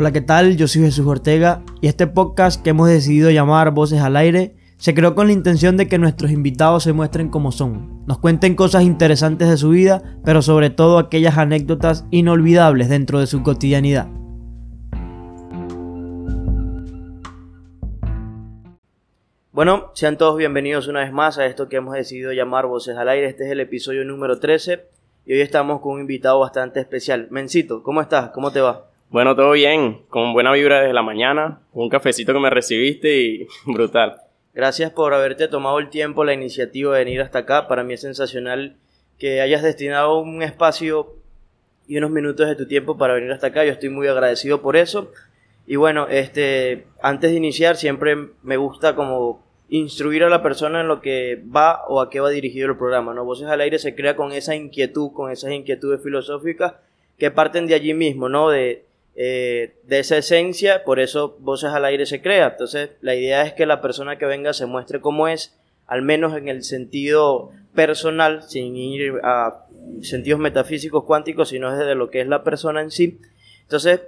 Hola, ¿qué tal? Yo soy Jesús Ortega y este podcast que hemos decidido llamar Voces al Aire se creó con la intención de que nuestros invitados se muestren como son, nos cuenten cosas interesantes de su vida, pero sobre todo aquellas anécdotas inolvidables dentro de su cotidianidad. Bueno, sean todos bienvenidos una vez más a esto que hemos decidido llamar Voces al Aire. Este es el episodio número 13 y hoy estamos con un invitado bastante especial. Mencito, ¿cómo estás? ¿Cómo te va? Bueno, todo bien, con buena vibra desde la mañana, un cafecito que me recibiste y brutal. Gracias por haberte tomado el tiempo, la iniciativa de venir hasta acá. Para mí es sensacional que hayas destinado un espacio y unos minutos de tu tiempo para venir hasta acá. Yo estoy muy agradecido por eso. Y bueno, este, antes de iniciar siempre me gusta como instruir a la persona en lo que va o a qué va dirigido el programa, ¿no? Voces al aire se crea con esa inquietud, con esas inquietudes filosóficas que parten de allí mismo, ¿no? De, eh, de esa esencia, por eso Voces al Aire se crea. Entonces, la idea es que la persona que venga se muestre cómo es, al menos en el sentido personal, sin ir a sentidos metafísicos cuánticos, sino desde lo que es la persona en sí. Entonces,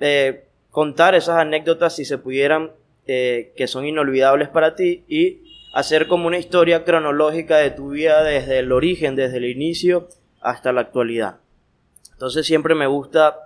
eh, contar esas anécdotas, si se pudieran, eh, que son inolvidables para ti, y hacer como una historia cronológica de tu vida desde el origen, desde el inicio hasta la actualidad. Entonces, siempre me gusta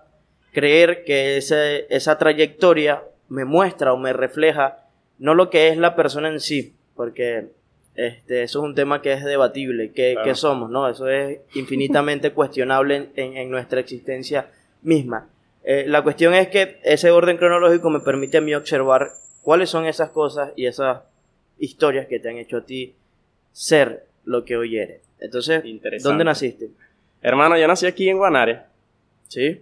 creer que ese, esa trayectoria me muestra o me refleja no lo que es la persona en sí, porque este, eso es un tema que es debatible, que, somos, ¿no? Eso es infinitamente cuestionable en, nuestra existencia misma. Eh, la cuestión es que ese orden cronológico me permite a mí observar cuáles son esas cosas y esas historias que te han hecho a ti ser lo que hoy eres. Entonces, ¿dónde naciste? Hermano, yo nací aquí en Guanare. ¿Sí?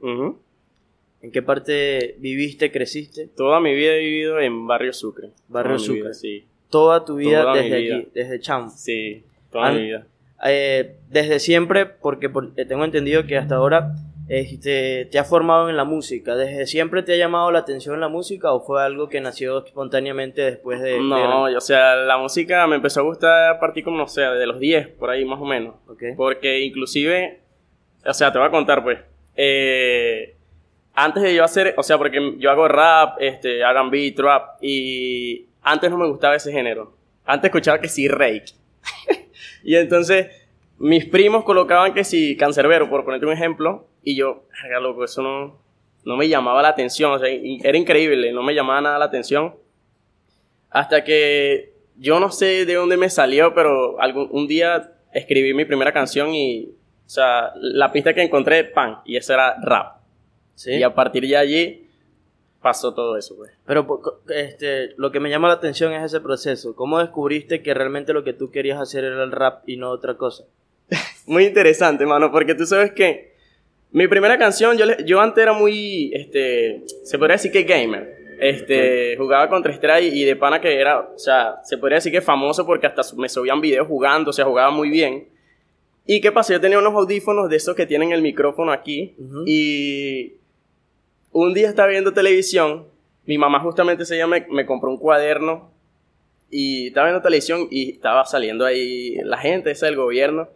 ¿En qué parte viviste, creciste? Toda mi vida he vivido en Barrio Sucre. Barrio Sucre. sí. Toda tu vida desde aquí, desde Cham. Sí, toda mi vida. Eh, desde siempre, porque eh, tengo entendido que hasta ahora este, te has formado en la música. ¿Desde siempre te ha llamado la atención la música o fue algo que nació espontáneamente después de...? No, o sea, la música me empezó a gustar a partir como, no sé, de los 10, por ahí más o menos. Porque inclusive, o sea, te voy a contar pues, eh, antes de yo hacer, o sea, porque yo hago rap, este, hagan beat, rap, y antes no me gustaba ese género. Antes escuchaba que sí, Rake. y entonces, mis primos colocaban que sí, cancerbero, por ponerte un ejemplo, y yo, loco, eso no, no me llamaba la atención, o sea, era increíble, no me llamaba nada la atención. Hasta que yo no sé de dónde me salió, pero algún, un día escribí mi primera canción y, o sea, la pista que encontré, pan, y eso era rap. Y a partir de allí pasó todo eso, pues. Pero este, lo que me llama la atención es ese proceso. ¿Cómo descubriste que realmente lo que tú querías hacer era el rap y no otra cosa? muy interesante, mano, porque tú sabes que mi primera canción, yo, yo antes era muy, este, se podría decir que gamer. Este, jugaba contra Strike y de pana que era, o sea, se podría decir que famoso porque hasta me subían videos jugando, o sea, jugaba muy bien. ¿Y qué pasa? Yo tenía unos audífonos de esos que tienen el micrófono aquí y un día estaba viendo televisión, mi mamá justamente ese día me, compró un cuaderno y estaba viendo televisión y estaba saliendo ahí la gente, ese del gobierno,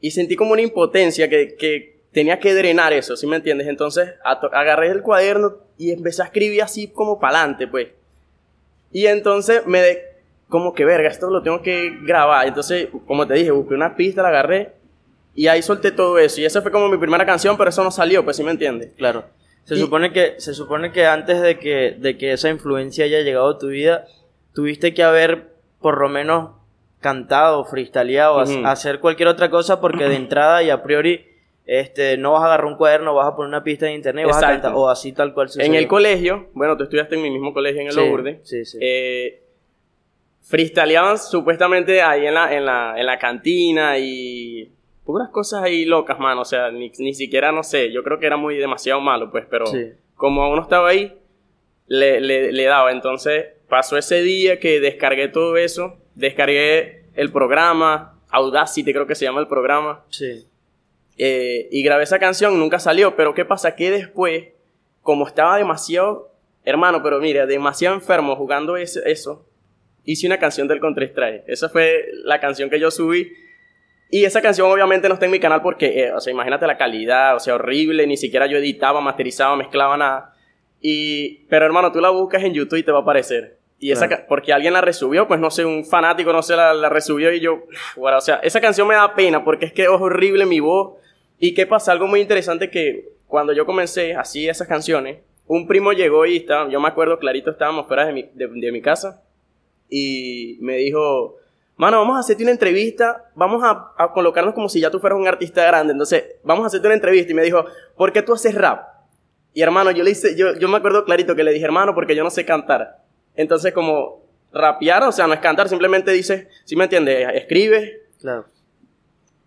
y sentí como una impotencia que, que tenía que drenar eso, ¿sí me entiendes? Entonces agarré el cuaderno y empecé a escribir así como para adelante, pues. Y entonces me de, como que verga, esto lo tengo que grabar. Entonces, como te dije, busqué una pista, la agarré y ahí solté todo eso. Y esa fue como mi primera canción, pero eso no salió, pues, ¿sí me entiendes? Claro. Se, supone que, se supone que antes de que, de que esa influencia haya llegado a tu vida, tuviste que haber por lo menos cantado, freestyleado, hacer cualquier otra cosa porque de entrada y a priori este, no vas a agarrar un cuaderno, vas a poner una pista en internet vas a cantar, o así tal cual En el colegio, bueno, tú estudiaste en mi mismo colegio en el Lourdes, sí, sí. Eh, freestyleaban supuestamente ahí en la, en la, en la cantina y puras cosas ahí locas, mano. O sea, ni, siquiera, no sé, yo creo que era muy demasiado malo, pues, pero como uno estaba ahí, le, le, daba. Entonces, pasó ese día que descargué todo eso, descargué el programa, Audacity creo que se llama el programa. Sí. Eh, y grabé esa canción, nunca salió, pero ¿qué pasa? Que después, como estaba demasiado, hermano, pero mira, demasiado enfermo jugando eso, eso hice una canción del Counter-Strike. Esa fue la canción que yo subí y esa canción obviamente no está en mi canal porque, eh, o sea, imagínate la calidad, o sea, horrible, ni siquiera yo editaba, masterizaba, mezclaba nada. Y, pero hermano, tú la buscas en YouTube y te va a aparecer. Y esa, Claro. porque alguien la resubió, pues no sé, un fanático, no sé, la, la resubió y yo, bueno, o sea, esa canción me da pena porque es que es horrible mi voz. ¿Y qué pasa? Algo muy interesante que cuando yo comencé así esas canciones, un primo llegó y estaba, yo me acuerdo clarito, estábamos fuera de mi, de, de mi casa y me dijo, mano, vamos a hacerte una entrevista, vamos a, a colocarnos como si ya tú fueras un artista grande, entonces vamos a hacerte una entrevista y me dijo, ¿por qué tú haces rap? Y hermano, yo le hice, yo, yo me acuerdo clarito que le dije, hermano, porque yo no sé cantar. Entonces como rapear, o sea, no es cantar, simplemente dices, ¿sí me entiendes? Escribes Claro.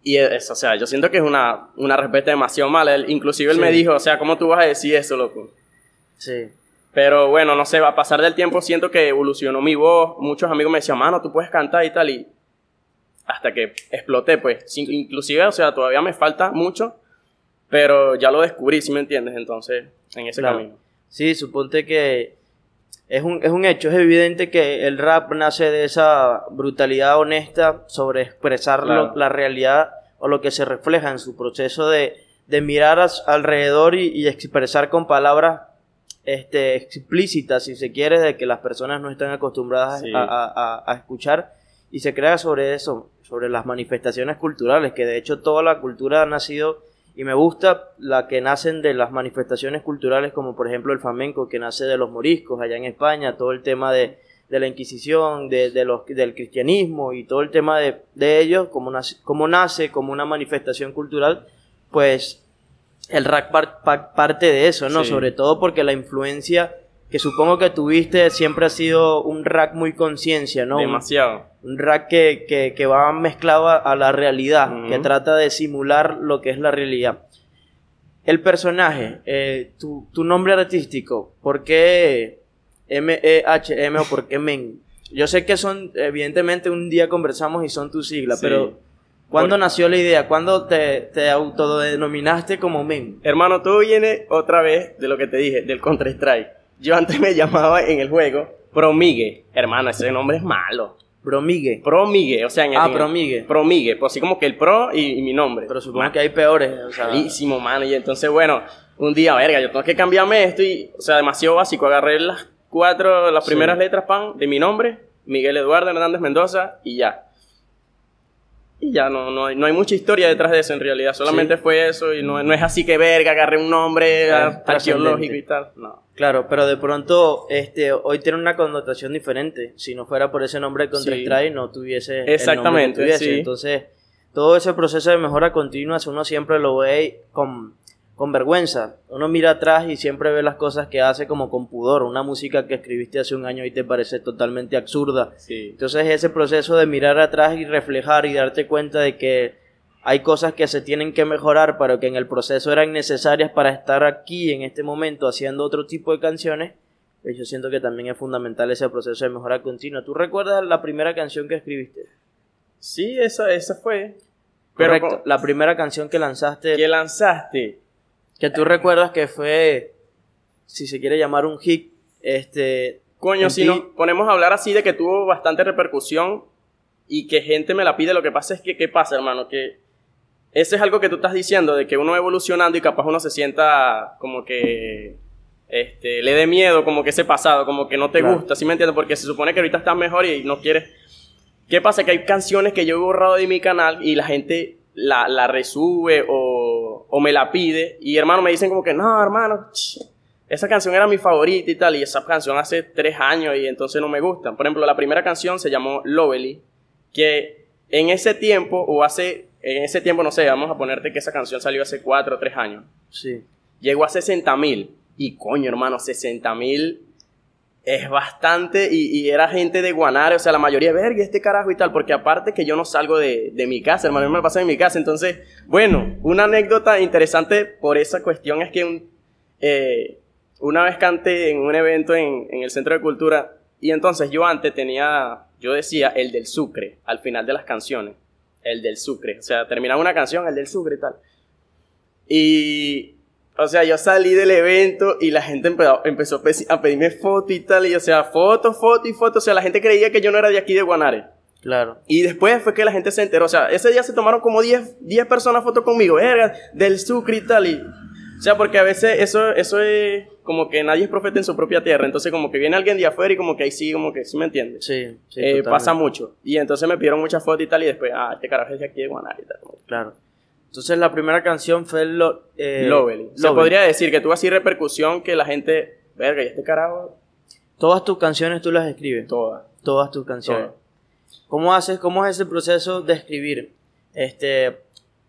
y es, o sea, yo siento que es una, una respuesta demasiado mala. Él- inclusive él Sí. me dijo, o sea, ¿cómo tú vas a decir eso, loco? Sí. Pero bueno, no sé, a pasar del tiempo, siento que evolucionó mi voz. Muchos amigos me decían, mano, tú puedes cantar y tal. Y hasta que exploté, pues. Inclusive, o sea, todavía me falta mucho. Pero ya lo descubrí, ¿sí me entiendes? Entonces, en ese Claro. camino. Sí, suponte que es un, es un hecho, es evidente que el rap nace de esa brutalidad honesta sobre expresar lo- Claro. la realidad o lo que se refleja en su proceso de, de mirar alrededor y, y expresar con palabras este, explícitas, si se quiere, de que las personas no están acostumbradas Sí. a, a- a- a escuchar y se crea sobre eso, sobre las manifestaciones culturales, que de hecho toda la cultura ha nacido y me gusta la que nacen de las manifestaciones culturales, como por ejemplo el flamenco, que nace de los moriscos allá en España, todo el tema de, de la Inquisición, de, de los, del cristianismo y todo el tema de, de ellos, como nace, como nace como una manifestación cultural, pues el rap par- pa- parte de eso, ¿no? Sí. Sobre todo porque la influencia que supongo que tuviste siempre ha sido un rap muy conciencia, ¿no? Un- Demasiado. un rap que, que, que va mezclado a, a la realidad, que trata de simular lo que es la realidad. El personaje, eh, tu, tu nombre artístico, ¿por qué M-E-H-M o por qué Men? Yo sé que son, evidentemente un día conversamos y son tus siglas, Sí. pero ¿cuándo Por- nació la idea? ¿Cuándo te, te autodenominaste como Men? Hermano, todo viene otra vez de lo que te dije, del Counter-Strike. Yo antes me llamaba en el juego Promigue. Hermano, ese nombre es malo. Bromigue. Promigue, o sea, en el Ah, en- Promigue. Promigue, pues así como que el pro y, y mi nombre. Pero supongo que hay peores. O sea, Malísimo, mano. Y entonces, bueno, un día, verga, yo tengo que cambiarme esto y, o sea, demasiado básico. Agarré las cuatro, las Sí. primeras letras, pan, de mi nombre, Miguel Eduardo Hernández Mendoza, y ya. Y ya, no, no, hay, no hay mucha historia detrás de eso en realidad. Solamente Sí. fue eso y no, no es así que, verga, agarré un nombre ar- arqueológico y tal. No. Claro, pero de pronto este hoy tiene una connotación diferente. Si no fuera por ese nombre Counter Sí. Strike, no tuviese el nombre que Exactamente, tuviese. sí. Entonces, todo ese proceso de mejora continua, uno siempre lo ve con, con vergüenza. Uno mira atrás y siempre ve las cosas que hace como con pudor. Una música que escribiste hace un año y te parece totalmente absurda. Sí. Entonces, ese proceso de mirar atrás y reflejar y darte cuenta de que hay cosas que se tienen que mejorar, pero que en el proceso eran necesarias para estar aquí en este momento haciendo otro tipo de canciones, pues yo siento que también es fundamental ese proceso de mejora continua. ¿Tú recuerdas la primera canción que escribiste? Sí, esa, esa fue. Pero Correcto, la primera canción que lanzaste, ¿Qué lanzaste? Que tú recuerdas que fue, si se quiere llamar un hit, este... Coño, si nos ponemos a hablar así de que tuvo bastante repercusión y que gente me la pide, lo que pasa es que, ¿qué pasa, hermano? Que ese es algo que tú estás diciendo, de que uno va evolucionando y capaz uno se sienta como que este, le dé miedo, como que ese pasado, como que no te Claro. gusta, ¿sí me entiendes? Porque se supone que ahorita estás mejor y no quieres... ¿Qué pasa? Que hay canciones que yo he borrado de mi canal y la gente la, la resube o, o me la pide y hermano me dicen como que no, hermano, ch, esa canción era mi favorita y tal, y esa canción hace tres años y entonces no me gusta. Por ejemplo, la primera canción se llamó Lovely, que en ese tiempo, o hace, en ese tiempo, no sé, vamos a ponerte que esa canción salió hace cuatro o tres años, Sí, llegó a 60 mil. Y coño, hermano, 60 mil es bastante. Y, y era gente de Guanare, o sea, la mayoría, verga, este carajo y tal. Porque aparte que yo no salgo de, de mi casa, hermano, me lo paso en mi casa. Entonces, bueno, una anécdota interesante por esa cuestión es que eh, una vez canté en un evento en, en el Centro de Cultura. Y entonces yo antes tenía, yo decía el del Sucre al final de las canciones. El del Sucre. O sea, terminaba una canción, el del Sucre y tal. Y, o sea, yo salí del evento y la gente empezó, a pe- a pedirme foto y tal. Y, o sea, foto, foto y foto. O sea, la gente creía que yo no era de aquí de Guanare. claro. Y después fue que la gente se enteró. O sea, ese día se tomaron como 10, 10 personas fotos conmigo, verga, del Sucre y tal. Y, o sea, porque a veces eso, eso es como que nadie es profeta en su propia tierra. Entonces, como que viene alguien de afuera y como que ahí sí, como que, ¿sí me entiendes? Sí, sí. Eh, pasa mucho. Y entonces me pidieron muchas fotos y tal, y después, ah, este carajo es de aquí de Guaná y tal. Claro. Entonces la primera canción fue Lo, eh, Lovely. Se podría decir que tuvo así repercusión que la gente, verga, y este carajo, Todas tus canciones tú las escribes. toda. Todas tus canciones. Todas. ¿Cómo haces, cómo es ese proceso de escribir? Este,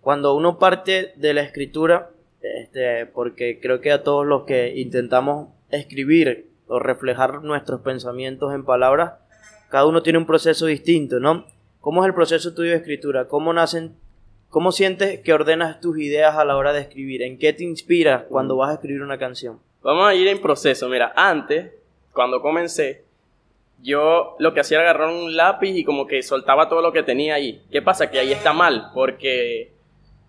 cuando uno parte de la escritura, este, porque creo que a todos los que intentamos escribir o reflejar nuestros pensamientos en palabras, cada uno tiene un proceso distinto, ¿no? ¿Cómo es el proceso tuyo de escritura? ¿Cómo nacen, cómo sientes que ordenas tus ideas a la hora de escribir? ¿En qué te inspiras cuando vas a escribir una canción? Vamos a ir en proceso. Mira, antes, cuando comencé, yo lo que hacía era agarrar un lápiz y como que soltaba todo lo que tenía ahí. ¿Qué pasa? Que ahí está mal, porque,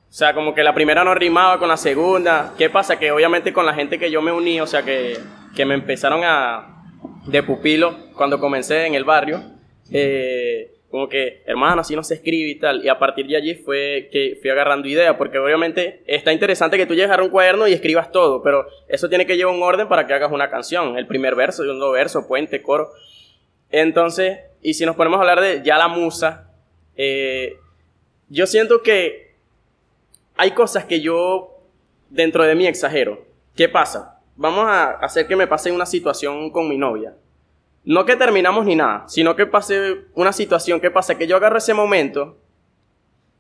o sea, como que la primera no rimaba con la segunda. ¿Qué pasa? Que obviamente con la gente que yo me uní, o sea, que, que me empezaron a, de pupilo cuando comencé en el barrio, eh, como que, hermano, así no se escribe y tal. Y a partir de allí fue que fui agarrando ideas, porque obviamente está interesante que tú llegues a un cuaderno y escribas todo, pero eso tiene que llevar un orden para que hagas una canción. El primer verso, segundo verso, puente, coro. Entonces, y si nos ponemos a hablar de ya la musa, eh, yo siento que hay cosas que yo dentro de mí exagero. ¿Qué pasa? Vamos a hacer que me pase una situación con mi novia. No que terminamos ni nada, sino que pase una situación. ¿Qué pasa? Que yo agarro ese momento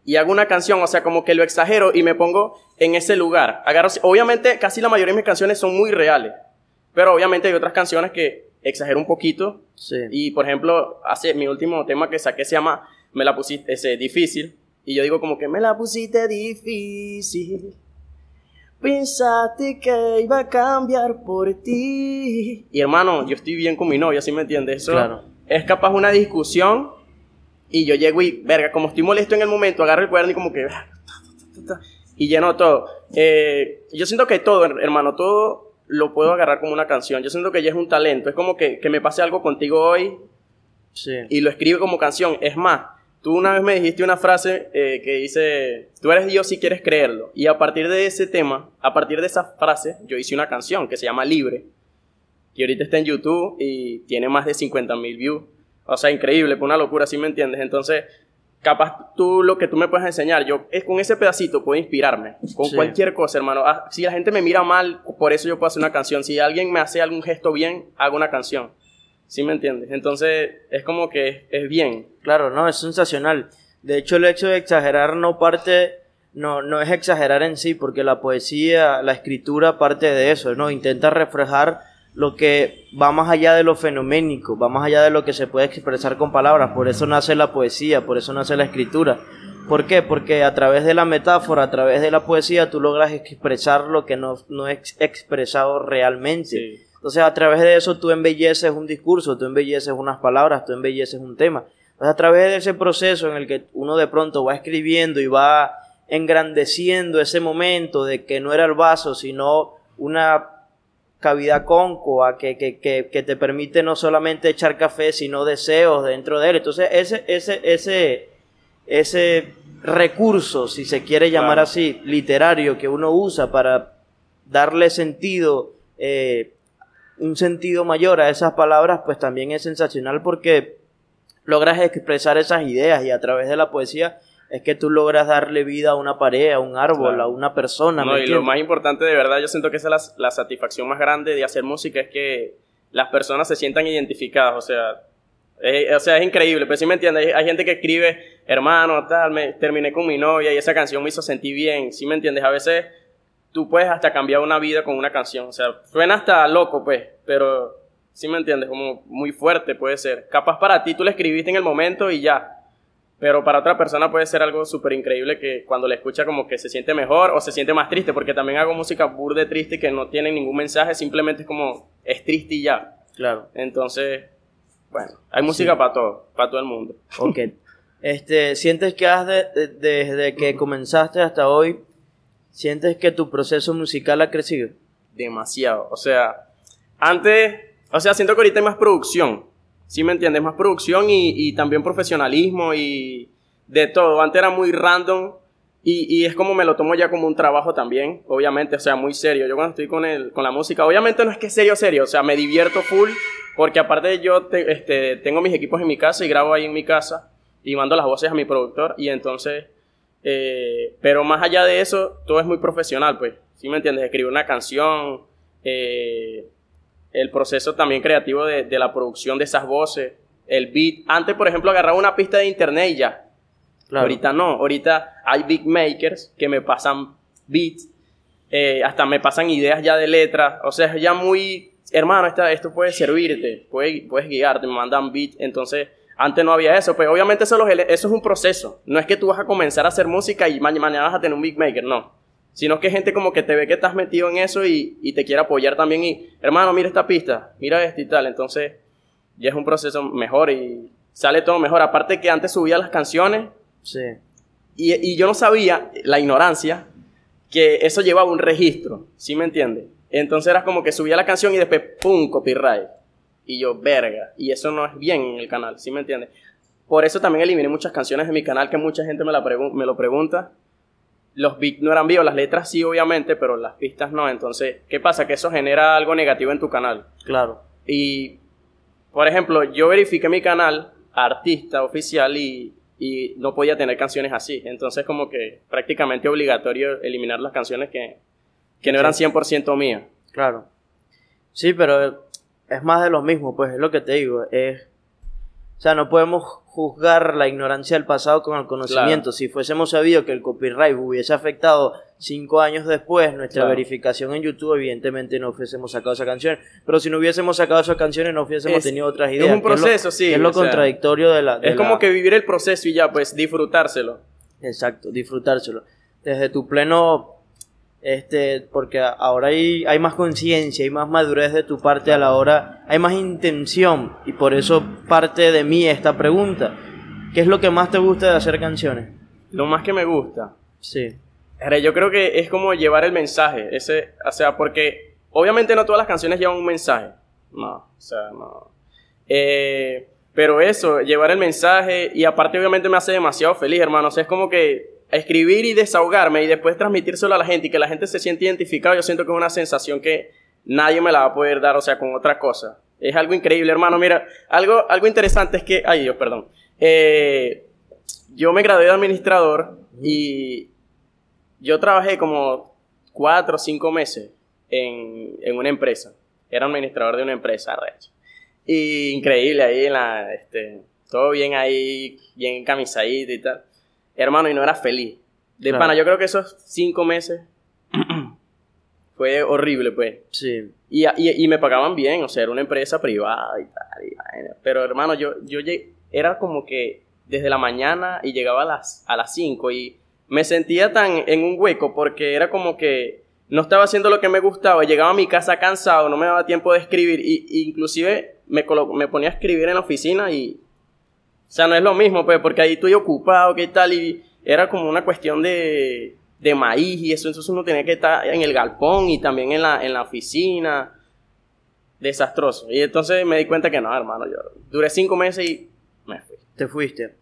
y hago una canción, o sea, como que lo exagero y me pongo en ese lugar. Agarro, obviamente, casi la mayoría de mis canciones son muy reales, pero obviamente hay otras canciones que exagero un poquito. Sí. Y por ejemplo, hace mi último tema que saqué se llama Me la pusiste ese, difícil. Y yo digo como que me la pusiste difícil. Pensaste que iba a cambiar por ti. Y hermano, yo estoy bien con mi novia, ¿sí me entiendes? Eso Claro. es capaz una discusión. Y yo llego y, verga, como estoy molesto en el momento, agarro el cuaderno y como que. Y lleno todo. Eh, yo siento que todo, her- hermano, todo lo puedo agarrar como una canción. Yo siento que ya es un talento. Es como que, que me pase algo contigo hoy Sí. y lo escribe como canción. Es más, tú una vez me dijiste una frase eh, que dice, tú eres Dios si quieres creerlo. Y a partir de ese tema, a partir de esa frase, yo hice una canción que se llama Libre. Y ahorita está en YouTube y tiene más de 50 mil views. O sea, increíble, pues una locura, ¿sí me entiendes? Entonces, capaz tú lo que tú me puedes enseñar, yo es con ese pedacito puedo inspirarme. Con Sí. cualquier cosa, hermano. Ah, si la gente me mira mal, por eso yo puedo hacer una canción. Si alguien me hace algún gesto bien, hago una canción. ¿Sí me entiendes? Entonces, es como que es, bien. Claro, no, es sensacional. De hecho, el hecho de exagerar no parte, no, no es exagerar en sí, porque la poesía, la escritura parte de eso, ¿no? Intenta reflejar lo que va más allá de lo fenoménico, va más allá de lo que se puede expresar con palabras. Por eso nace la poesía, por eso nace la escritura. ¿Por qué? Porque a través de la metáfora, a través de la poesía, tú logras expresar lo que no, no es expresado realmente. Sí. Entonces, a través de eso tú embelleces un discurso, tú embelleces unas palabras, tú embelleces un tema. Entonces, a través de ese proceso en el que uno de pronto va escribiendo y va engrandeciendo ese momento de que no era el vaso, sino una cavidad cóncava que, que, que, que te permite no solamente echar café, sino deseos dentro de él. Entonces, ese, ese, ese, ese recurso, si se quiere llamar Claro. así, literario que uno usa para darle sentido, eh, un sentido mayor a esas palabras, pues también es sensacional porque logras expresar esas ideas y a través de la poesía es que tú logras darle vida a una pared, a un árbol, Claro. a una persona. ¿me No, y lo más importante de verdad, yo siento que esa es la, la satisfacción más grande de hacer música, es que las personas se sientan identificadas, o sea, es, o sea, es increíble, pero si me entiendes, hay, hay gente que escribe, hermano, tal, me terminé con mi novia y esa canción me hizo sentir bien, si me entiendes, a veces tú puedes hasta cambiar una vida con una canción, o sea, suena hasta loco, pues, pero si me entiendes, como muy fuerte puede ser, capaz para ti tú la escribiste en el momento y ya, pero para otra persona puede ser algo súper increíble que cuando la escucha como que se siente mejor o se siente más triste, porque también hago música burde triste que no tiene ningún mensaje, simplemente es como, es triste y ya. Claro. Entonces, bueno, hay música para todo, para todo el mundo. Ok. Este, ¿sientes que has de- de- desde que comenzaste hasta hoy, sientes que tu proceso musical ha crecido? Demasiado. O sea, antes, o sea, siento que ahorita hay más producción. ¿Sí me entiendes? Más producción y, y también profesionalismo y de todo. Antes era muy random Y, y, es como me lo tomo ya como un trabajo también, obviamente, o sea, muy serio. Yo cuando estoy con, el, con la música, obviamente no es que serio, serio, o sea, me divierto full, porque aparte yo este, tengo mis equipos en mi casa y grabo ahí en mi casa y mando las voces a mi productor y entonces, eh, pero más allá de eso, todo es muy profesional, pues, ¿sí me entiendes? Escribir una canción, eh, el proceso también creativo de, de, la producción de esas voces, el beat. Antes, por ejemplo, agarraba una pista de internet y ya. Ahorita no, ahorita hay beat makers que me pasan beats, eh, hasta me pasan ideas ya de letras, o sea, es ya muy, hermano, esta, esto puede servirte, puede, puedes guiarte, me mandan beats, entonces antes no había eso, pues obviamente eso, eso, es un proceso. No es que tú vas a comenzar a hacer música y mañana vas a tener un beatmaker, no. Sino que gente como que te ve que estás metido en eso y, y, te quiere apoyar también. Y, hermano, mira esta pista, mira esto y tal. Entonces, ya es un proceso mejor y sale todo mejor. Aparte que antes subía las canciones. Sí. Y, y yo no sabía, la ignorancia, que eso llevaba un registro. ¿Sí me entiendes? Entonces era como que subía la canción y después, ¡pum! copyright. Y yo, verga. Y eso no es bien en el canal, ¿sí me entiendes? Por eso también eliminé muchas canciones de mi canal que mucha gente me, la me lo pregunta. Los beats no eran vivos, las letras sí, obviamente, pero las pistas no. Entonces, ¿qué pasa? Que eso genera algo negativo en tu canal. Claro. Y, por ejemplo, yo verifiqué mi canal, artista oficial, y, y no podía tener canciones así. Entonces, como que prácticamente obligatorio eliminar las canciones que, que no eran 100% mías. Claro. Sí, pero es más de lo mismo, pues es lo que te digo, es... O sea, no podemos juzgar la ignorancia del pasado con el conocimiento. Si fuésemos sabido que el copyright hubiese afectado cinco años después nuestra verificación en YouTube, evidentemente no hubiésemos sacado esa canción. Pero si no hubiésemos sacado esas canciones, no hubiésemos tenido otras ideas. Es un proceso, sí. es lo contradictorio de la... es como que vivir el proceso y ya, pues disfrutárselo. Exacto, disfrutárselo. Desde tu pleno este, porque ahora hay, hay más conciencia, hay más madurez de tu parte a la hora, hay más intención y por eso parte de mí esta pregunta. ¿Qué es lo que más te gusta de hacer canciones? Lo más que me gusta. Sí. Yo creo que es como llevar el mensaje, ese, o sea, porque obviamente no todas las canciones llevan un mensaje. No, o sea, no. Eh, pero eso, llevar el mensaje y aparte obviamente me hace demasiado feliz, hermano. O sea, es como que escribir y desahogarme y después transmitírselo a la gente y que la gente se siente identificada, yo siento que es una sensación que nadie me la va a poder dar, o sea, con otra cosa. Es algo increíble, hermano. Mira, algo, algo interesante es que, ay Dios, perdón. Eh, yo me gradué de administrador y yo trabajé como cuatro o cinco meses en, en una empresa. Era administrador de una empresa, hecho. Y increíble ahí en la, este, todo bien ahí, bien camisadito y tal. Hermano, y no era feliz. De pana, yo creo que esos cinco meses fue horrible, pues. Sí. Y, y, y, me pagaban bien, o sea, era una empresa privada y tal. pero hermano, yo, yo era como que desde la mañana y llegaba a las, a las 5 y me sentía tan en un hueco porque era como que no estaba haciendo lo que me gustaba. Llegaba a mi casa cansado, no me daba tiempo de escribir. Y, inclusive me, me ponía a escribir en la oficina y sea, no es lo mismo, pues, porque ahí estoy ocupado, ¿qué tal? Y era como una cuestión de, de maíz y eso, entonces uno tenía que estar en el galpón y también en la, en la oficina. Desastroso. Y entonces me di cuenta que no, hermano, yo duré cinco meses y me fui. Te fuiste.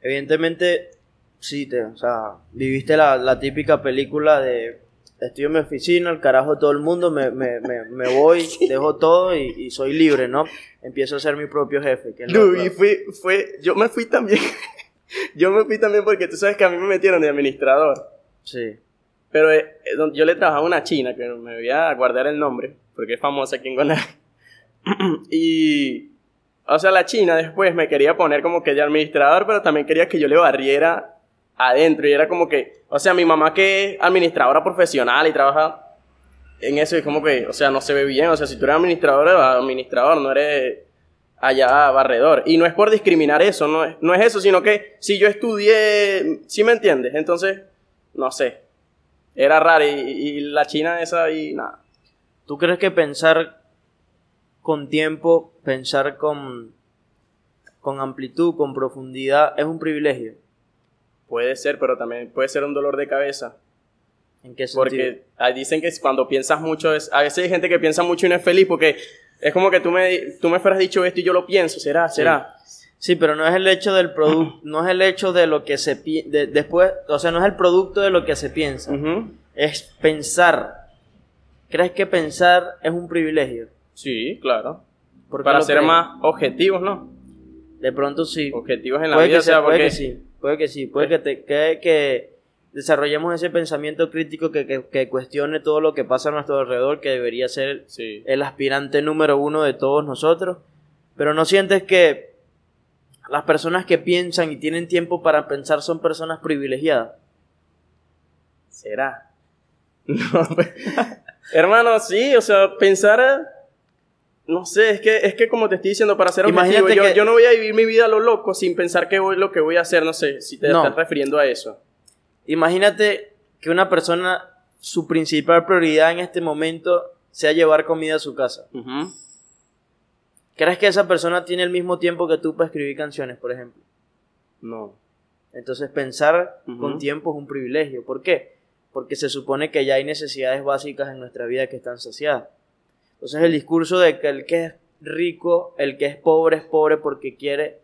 Evidentemente, sí, te, o sea, viviste la, la típica película de estoy en mi oficina, el carajo todo el mundo, me, me, me, voy, dejo todo y, soy libre, ¿no? Empiezo a ser mi propio jefe. Que y fue, fue, yo me fui también, yo me fui también porque tú sabes que a mí me metieron de administrador. Sí. Pero eh, eh, yo le trabajaba a una china, que me voy a guardar el nombre, porque es famosa aquí en Guanajuato. y, o sea, la china después me quería poner como que de administrador, pero también quería que yo le barriera adentro y era como que, o sea, mi mamá que es administradora profesional y trabaja en eso y como que, o sea, no se ve bien, o sea, si tú eres administrador, eres administrador, no eres allá barredor. Y no es por discriminar eso, no es, no es eso, sino que si yo estudié, ¿sí me entiendes? Entonces, no sé, era raro y, la China esa y nada. ¿Tú crees que pensar con tiempo, pensar con, con amplitud, con profundidad, es un privilegio? Puede ser, pero también puede ser un dolor de cabeza. ¿En qué sentido? Porque dicen que cuando piensas mucho, es, a veces hay gente que piensa mucho y no es feliz porque es como que tú me, tú me fueras dicho esto y yo lo pienso, será, será. Sí, pero no es el hecho del producto, no es el hecho de lo que se pi- de, después, o sea, no es el producto de lo que se piensa, es pensar. ¿Crees que pensar es un privilegio? Sí, claro. ¿Por qué Para ser más objetivos, ¿no? De pronto sí. Objetivos en la Puede vida, que, o sea, sea, puede porque... que sí, puede que sí, puede que, te, que, que desarrollemos ese pensamiento crítico que, que, que cuestione todo lo que pasa a nuestro alrededor, que debería ser Sí. el aspirante número uno de todos nosotros, pero no sientes que las personas que piensan y tienen tiempo para pensar son personas privilegiadas. ¿Será? No, pues, hermano, sí, o sea, pensar, eh, no sé, es que, es que como te estoy diciendo, para ser objetivo, yo, que- yo no voy a vivir mi vida a lo loco sin pensar qué voy, lo que voy a hacer, no sé, si te No. estás refiriendo a eso. Imagínate que una persona, su principal prioridad en este momento sea llevar comida a su casa. Ujú. ¿Crees que esa persona tiene el mismo tiempo que tú para escribir canciones, por ejemplo? No. Entonces pensar Ujú. con tiempo es un privilegio. ¿Por qué? Porque se supone que ya hay necesidades básicas en nuestra vida que están saciadas. Entonces el discurso de que el que es rico, el que es pobre es pobre porque quiere,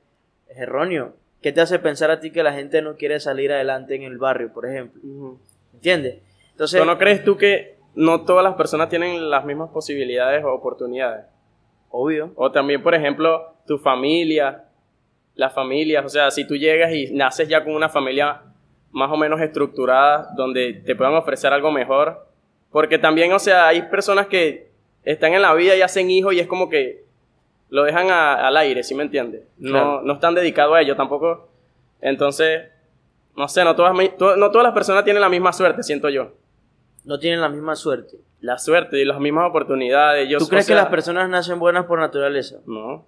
es erróneo. ¿Qué te hace pensar a ti que la gente no quiere salir adelante en el barrio, por ejemplo? Ujú. ¿Entiendes? Entonces, ¿Pero no crees tú que no todas las personas tienen las mismas posibilidades o oportunidades? obvio. O también, por ejemplo, tu familia, las familias, o sea, si tú llegas y naces ya con una familia más o menos estructurada, donde te puedan ofrecer algo mejor, porque también, o sea, hay personas que están en la vida y hacen hijos y es como que lo dejan a- al aire, ¿sí me entiendes? No, Claro. no están dedicados a ello tampoco. Entonces, no sé, no todas, no todas las personas tienen la misma suerte, siento yo. No tienen la misma suerte. La suerte y las mismas oportunidades. Yo, ¿Tú crees que las personas nacen buenas por naturaleza? No.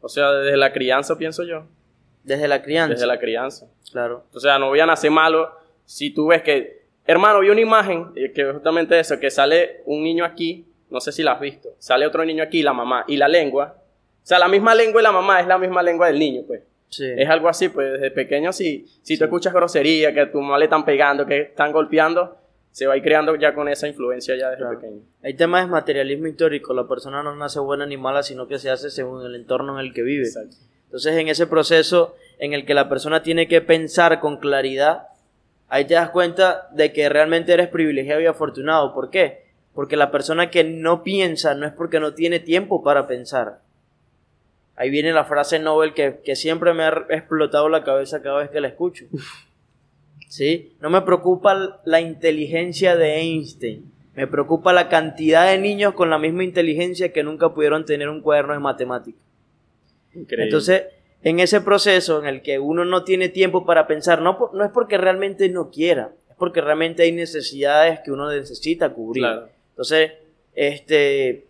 O sea, desde la crianza pienso yo. Desde la crianza. Desde la crianza. Claro. O sea, no voy a nacer malo si tú ves que, hermano, vi una imagen, eh, que es justamente eso, que sale un niño aquí, no sé si la has visto, sale otro niño aquí, la mamá, y la lengua, o sea, la misma lengua de la mamá es la misma lengua del niño, pues. Sí. Es algo así, pues desde pequeño, si, si tú escuchas grosería, que a tu mamá le están pegando, que están golpeando, se va a ir creando ya con esa influencia ya desde Claro. pequeño. Hay temas de materialismo histórico. La persona no nace buena ni mala, sino que se hace según el entorno en el que vive. Exacto. Entonces, en ese proceso en el que la persona tiene que pensar con claridad, ahí te das cuenta de que realmente eres privilegiado y afortunado. ¿Por qué? Porque la persona que no piensa no es porque no tiene tiempo para pensar. Ahí viene la frase Nobel que, que siempre me ha explotado la cabeza cada vez que la escucho. ¿Sí? No me preocupa la inteligencia de Einstein. Me preocupa la cantidad de niños con la misma inteligencia que nunca pudieron tener un cuaderno de matemáticas. Increíble. Entonces, en ese proceso en el que uno no tiene tiempo para pensar, no, no es porque realmente no quiera, es porque realmente hay necesidades que uno necesita cubrir. Claro. Entonces, este,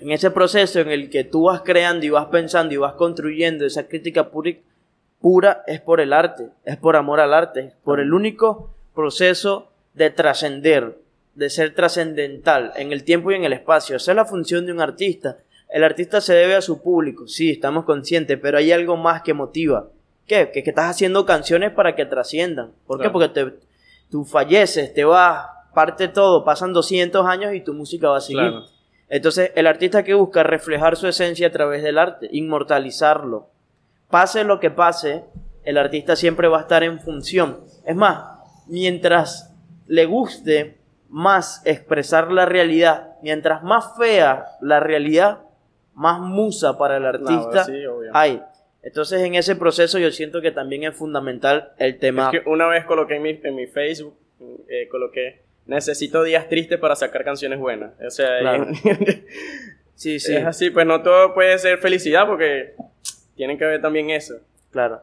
en ese proceso en el que tú vas creando y vas pensando y vas construyendo esa crítica pura, pura es por el arte, es por amor al arte, es por el único proceso de trascender, de ser trascendental en el tiempo y en el espacio. Esa es la función de un artista. El artista se debe a su público, sí, estamos conscientes, pero hay algo más que motiva. ¿Qué? Que, que estás haciendo canciones para que trasciendan. ¿Por qué? Porque te, tú falleces, te vas, parte todo, pasan 200 años y tu música va a seguir. Claro. Entonces, el artista que busca reflejar su esencia a través del arte, inmortalizarlo. Pase lo que pase, el artista siempre va a estar en función. Es más, mientras le guste más expresar la realidad, mientras más fea la realidad, más musa para el artista sí, hay. Entonces, en ese proceso yo siento que también es fundamental el tema. Es que una vez coloqué en mi, en mi Facebook, eh, coloqué, necesito días tristes para sacar canciones buenas. O sea, Claro. Sí, sí, es así, pues no todo puede ser felicidad porque tienen que ver también eso. claro.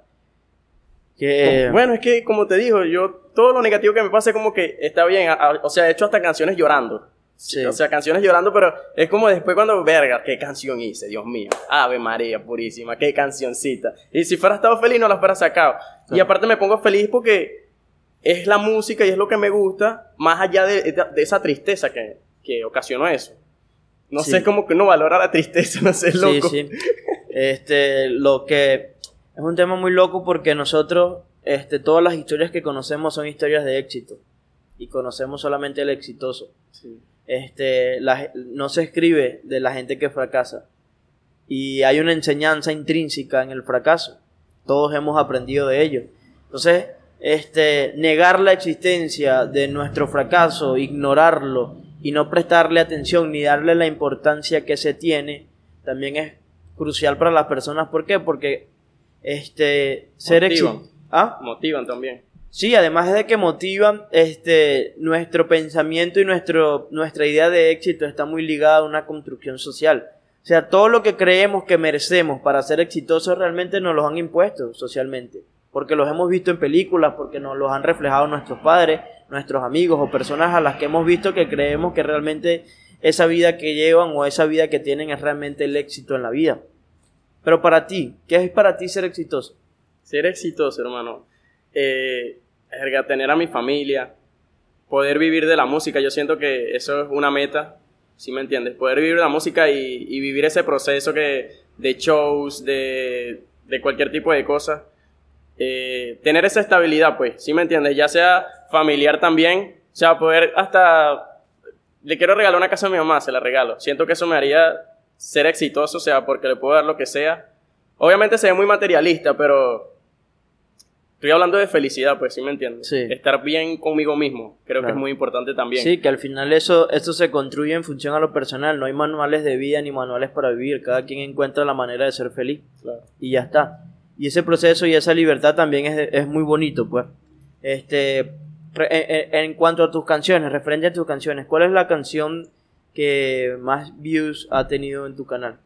Que, Bueno, es que como te digo, yo todo lo negativo que me pasa es como que está bien, a- a- o sea, he hecho hasta canciones llorando. Sí. O sea, canciones llorando, pero es como después cuando, verga, qué canción hice, Dios mío. Ave María purísima, qué cancioncita. Y si fuera estado feliz, no la fuera sacado. Y aparte me pongo feliz porque es la música y es lo que me gusta, más allá de, de- de esa tristeza que, que ocasionó eso. No Sí. sé, como que uno valora la tristeza, no sé, loco. Sí, sí. Este, lo que es un tema muy loco porque nosotros, este, todas las historias que conocemos son historias de éxito y conocemos solamente el exitoso. Sí. Este, la no se escribe de la gente que fracasa. y hay una enseñanza intrínseca en el fracaso. Todos hemos aprendido de ello. Entonces, este, negar la existencia de nuestro fracaso, ignorarlo y no prestarle atención ni darle la importancia que se tiene, también es crucial para las personas. ¿Por qué? Porque este, ser Motivan. ¿Ah? Motivan también. Sí, además de que motivan, este, nuestro pensamiento y nuestro, nuestra idea de éxito está muy ligada a una construcción social. O sea, todo lo que creemos que merecemos para ser exitosos realmente nos los han impuesto socialmente. Porque los hemos visto en películas, porque nos los han reflejado nuestros padres, nuestros amigos o personas a las que hemos visto que creemos que realmente esa vida que llevan o esa vida que tienen es realmente el éxito en la vida. Pero para ti, ¿qué es para ti ser exitoso? Ser exitoso, hermano. Eh, tener a mi familia, poder vivir de la música, yo siento que eso es una meta, ¿sí me entiendes? Poder vivir de la música y, y vivir ese proceso que, de shows, de, de cualquier tipo de cosas. Eh, tener esa estabilidad, pues, ¿sí me entiendes? Ya sea familiar también, o sea, poder hasta... Le quiero regalar una casa a mi mamá, se la regalo. Siento que eso me haría ser exitoso, o sea, porque le puedo dar lo que sea. Obviamente se ve muy materialista, pero estoy hablando de felicidad, pues, ¿sí me entiendes? Sí. Estar bien conmigo mismo, creo que Claro. es muy importante también. Sí, que al final eso, eso se construye en función a lo personal. No hay manuales de vida ni manuales para vivir. Cada quien encuentra la manera de ser feliz. Claro. y ya está. Y ese proceso y esa libertad también es, es muy bonito, pues. Este, re- en, cuanto a tus canciones, referente a tus canciones, ¿cuál es la canción que más views ha tenido en tu canal?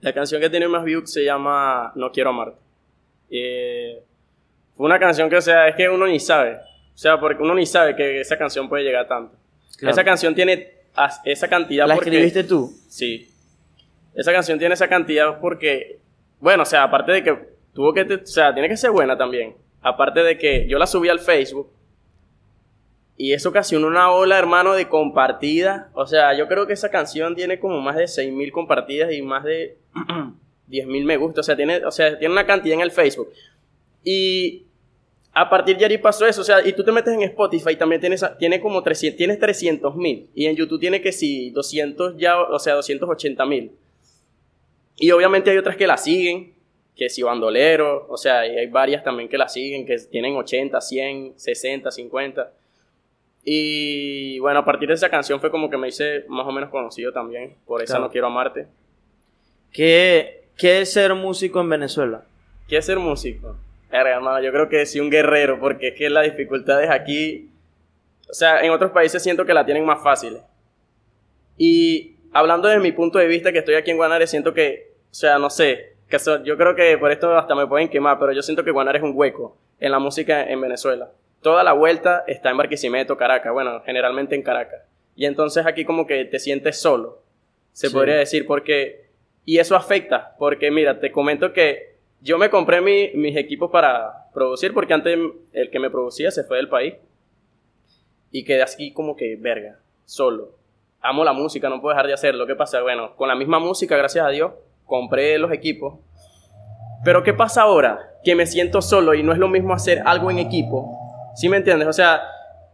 La canción que tiene más views se llama No quiero amarte. Eh, fue una canción que, o sea, es que uno ni sabe. O sea, porque uno ni sabe que esa canción puede llegar tanto. Claro. Esa canción tiene esa cantidad ¿La porque... escribiste tú? Sí. Esa canción tiene esa cantidad porque, bueno, o sea, aparte de que tuvo que, o sea, tiene que ser buena también. Aparte de que yo la subí al Facebook y eso ocasionó una ola, hermano, de compartidas. O sea, yo creo que esa canción tiene como más de 6.000 compartidas y más de 10.000 me gusta. O sea, tiene, o sea, tiene una cantidad en el Facebook. Y a partir de ahí pasó eso, o sea, y tú te metes en Spotify y también tienes, tiene como 300, tienes 300 mil, y en YouTube tiene que sí, 200 ya, o sea, 280 mil. Y obviamente hay otras que la siguen, que si bandolero, o sea, y hay varias también que la siguen, que tienen 80, 100, 60, 50. Y bueno, a partir de esa canción fue como que me hice más o menos conocido también, por esa Claro. No Quiero Amarte. ¿Qué, qué es ser músico en Venezuela? ¿Qué es ser músico? Verga, hermano, yo creo que sí un guerrero, porque es que las dificultades aquí, o sea, en otros países siento que la tienen más fáciles. Y hablando desde mi punto de vista, que estoy aquí en Guanare, siento que, o sea, no sé, que yo creo que por esto hasta me pueden quemar, pero yo siento que Guanare es un hueco en la música en Venezuela. Toda la vuelta está en Barquisimeto, Caracas, bueno, generalmente en Caracas. Y entonces aquí como que te sientes solo, se Sí. podría decir, porque... Y eso afecta, porque mira, te comento que yo me compré mi- mis equipos para producir, porque antes el que me producía se fue del país. Y quedé así como que, verga, solo. Amo la música, no puedo dejar de hacerlo. ¿Qué pasa? Bueno, con la misma música, gracias a Dios, compré los equipos. Pero ¿qué pasa ahora? Que me siento solo y no es lo mismo hacer algo en equipo. ¿Sí me entiendes? O sea,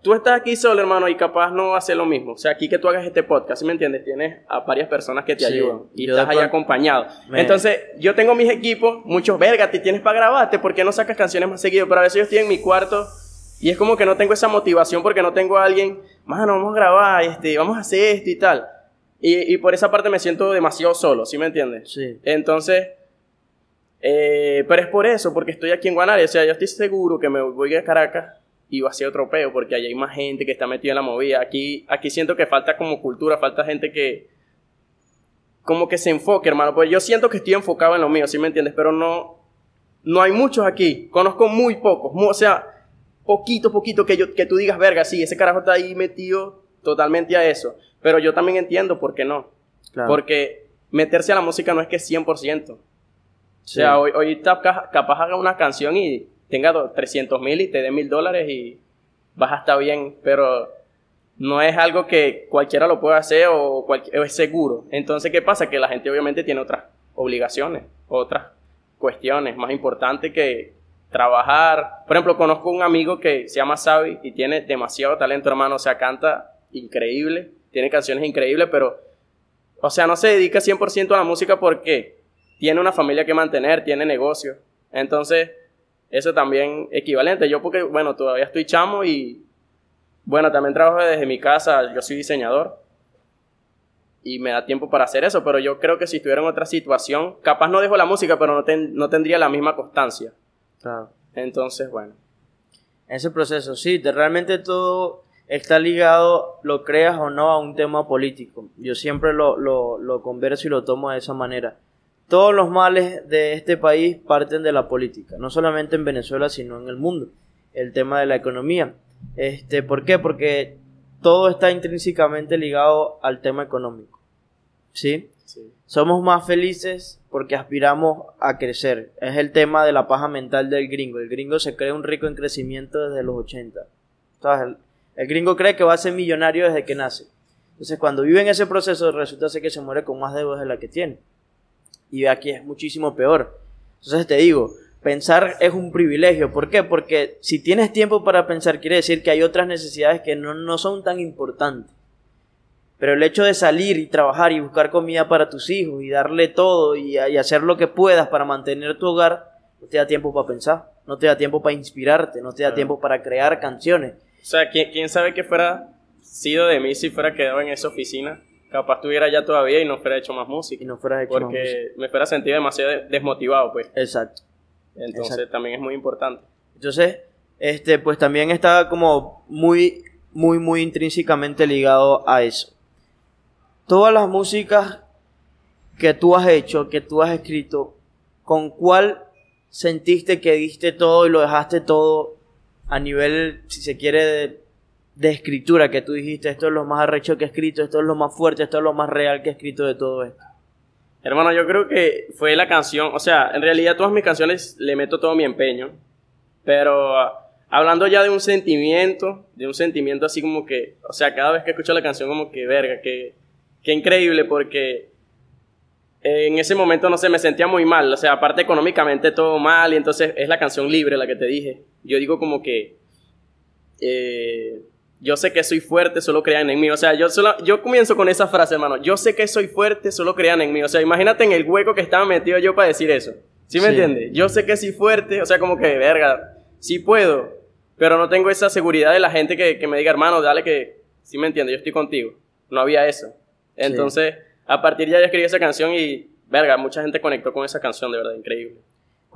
tú estás aquí solo, hermano, y capaz no ser lo mismo. O sea, aquí que tú hagas este podcast, ¿sí me entiendes? Tienes a varias personas que te Sí, ayudan y estás ahí acompañado. Entonces, yo tengo mis equipos, muchos, verga, te tienes para grabarte, ¿por qué no sacas canciones más seguido? Pero a veces yo estoy en mi cuarto y es como que no tengo esa motivación porque no tengo a alguien, mano, vamos a grabar, este, vamos a hacer esto y tal. Y, y por esa parte me siento demasiado solo, ¿sí me entiendes? Sí. Entonces, eh, pero es por eso, porque estoy aquí en Guanare, o sea, yo estoy seguro que me voy a Caracas y va a ser otro peo, porque allá hay más gente que está metida en la movida. Aquí, aquí siento que falta como cultura, falta gente que como que se enfoque, hermano, pues yo siento que estoy enfocado en lo mío, ¿sí me entiendes? Pero no, no hay muchos aquí, conozco muy pocos, o sea, poquito, poquito que, yo, que tú digas, verga, sí, ese carajo está ahí metido totalmente a eso, pero yo también entiendo por qué no, Claro. porque meterse a la música no es que es 100%. O Sí. sea, hoy, hoy capaz haga una canción y tenga do- 300 mil y te dé mil dólares y vas a estar bien, pero no es algo que cualquiera lo pueda hacer o es seguro. Entonces, ¿qué pasa? Que la gente obviamente tiene otras obligaciones, otras cuestiones más importantes que trabajar. Por ejemplo, conozco un amigo que se llama Xavi y tiene demasiado talento, hermano. O sea, canta increíble, tiene canciones increíbles, pero, o sea, no se dedica 100% a la música porque tiene una familia que mantener, tiene negocio. Entonces, eso también equivalente. Yo porque, bueno, todavía estoy chamo y, bueno, también trabajo desde mi casa, yo soy diseñador y me da tiempo para hacer eso, pero yo creo que si estuviera en otra situación, capaz no dejo la música, pero no, no tendría la misma constancia. Claro. Entonces, bueno. Ese proceso, sí, realmente todo está ligado, lo creas o no, a un tema político. Yo siempre lo, lo, lo converso y lo tomo de esa manera. Todos los males de este país parten de la política, no solamente en Venezuela, sino en el mundo. El tema de la economía. Este, ¿Por qué? Porque todo está intrínsecamente ligado al tema económico. ¿Sí? Somos más felices porque aspiramos a crecer. Es el tema de la paja mental del gringo. El gringo se cree un rico en crecimiento desde los 80. El, el, gringo cree que va a ser millonario desde que nace. Entonces, cuando vive en ese proceso, resulta ser que se muere con más deudas de la que tiene y aquí es muchísimo peor. Entonces te digo, pensar es un privilegio. ¿Por qué? Porque si tienes tiempo para pensar, quiere decir que hay otras necesidades que no, son tan importantes. Pero el hecho de salir y trabajar y buscar comida para tus hijos y darle todo y, hacer lo que puedas para mantener tu hogar, no te da tiempo para pensar, no te da tiempo para inspirarte, no te da tiempo para crear canciones. O sea, ¿quién, quién sabe qué fuera sido de mí si fuera quedado en esa oficina capaz estuviera ya todavía y no fuera hecho más música. Y no fuera hecho Porque me fuera sentido demasiado desmotivado, pues. Exacto. Entonces también es muy importante. Entonces, este, pues también está como muy, muy, muy intrínsecamente ligado a eso. Todas las músicas que tú has hecho, que tú has escrito, ¿con cuál sentiste que diste todo y lo dejaste todo a nivel, si se quiere, de escritura que tú dijiste, esto es lo más arrecho que he escrito, esto es lo más fuerte, esto es lo más real que he escrito de todo esto? Hermano, yo creo que fue la canción, o sea, en realidad todas mis canciones le meto todo mi empeño, pero ah, hablando ya de un sentimiento, de un sentimiento así como que, o sea, cada vez que escucho la canción como que, verga, que, que increíble porque en ese momento, no sé, me sentía muy mal, o sea, aparte económicamente todo mal y entonces es la canción libre la que te dije. Yo digo como que... Eh, yo sé que soy fuerte, solo crean en mí. O sea, yo, solo, yo comienzo con esa frase, hermano. Yo sé que soy fuerte, solo crean en mí. O sea, imagínate en el hueco que estaba metido yo para decir eso. ¿Sí me entiendes? Yo sé que soy fuerte, o sea, como que, verga, sí puedo, pero no tengo esa seguridad de la gente que, me diga, hermano, dale que, sí me entiendes, yo estoy contigo. No había eso. Entonces, a partir de ahí escribí esa canción y, verga, mucha gente conectó con esa canción, de verdad, increíble.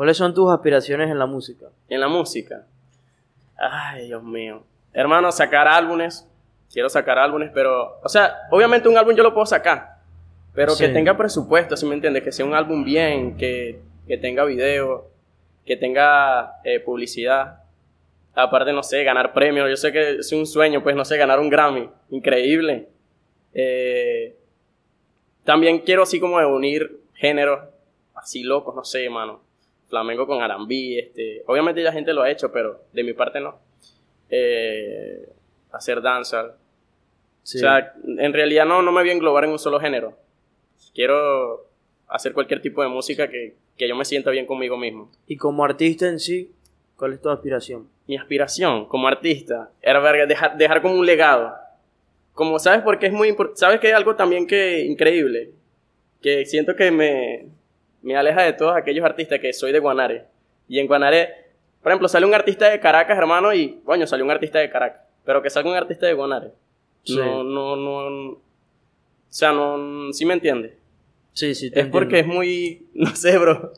¿Cuáles son tus aspiraciones en la música? En la música. Ay, Dios mío hermano, sacar álbumes. Quiero sacar álbumes, pero, o sea, obviamente un álbum yo lo puedo sacar, pero que tenga presupuesto, ¿sí me entiendes? Que sea un álbum bien, que, que tenga video, que tenga eh, publicidad. Aparte, no sé, ganar premios. Yo sé que es un sueño, pues, no sé, ganar un Grammy. Increíble. Eh, también quiero así como unir géneros así locos, no sé, mano. Flamenco con arambí, este. Obviamente ya gente lo ha hecho, pero de mi parte no eh, hacer danza. O sea, en realidad no, no me voy a englobar en un solo género. Quiero hacer cualquier tipo de música que, que yo me sienta bien conmigo mismo. Y como artista en sí, ¿cuál es tu aspiración? Mi aspiración como artista era dejar, dejar como un legado. Como sabes, porque es muy importante. Sabes que hay algo también que increíble. Que siento que me, me aleja de todos aquellos artistas que soy de Guanare. Y en Guanare por ejemplo, sale un artista de Caracas, hermano, y, coño, salió un artista de Caracas. Pero que salga un artista de Guanare. No, no, no. O sea, no. ¿Sí me entiendes? Sí, sí, Es porque es muy. No sé, bro.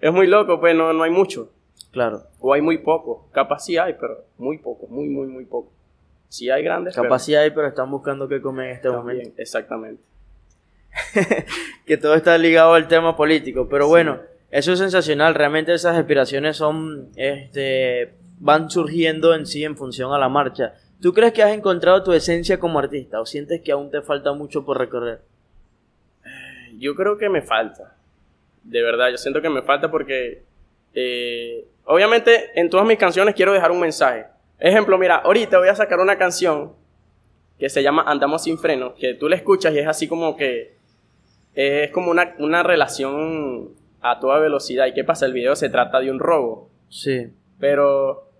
es muy loco, pues no, no hay mucho. Claro. O hay muy poco. Capaz sí hay, pero muy poco, muy, muy, muy poco. Sí hay grandes. Capaz sí hay, pero están buscando qué comer en este momento. Exactamente. que todo está ligado al tema político. Pero bueno eso es sensacional, realmente esas aspiraciones son, este, van surgiendo en sí en función a la marcha. ¿Tú crees que has encontrado tu esencia como artista o sientes que aún te falta mucho por recorrer? Yo creo que me falta, de verdad, yo siento que me falta porque, eh, obviamente en todas mis canciones quiero dejar un mensaje. Ejemplo, mira, ahorita voy a sacar una canción que se llama Andamos sin freno, que tú la escuchas y es así como que es como una, una relación a toda velocidad. ¿Y qué pasa? El video se trata de un robo. Sí. Pero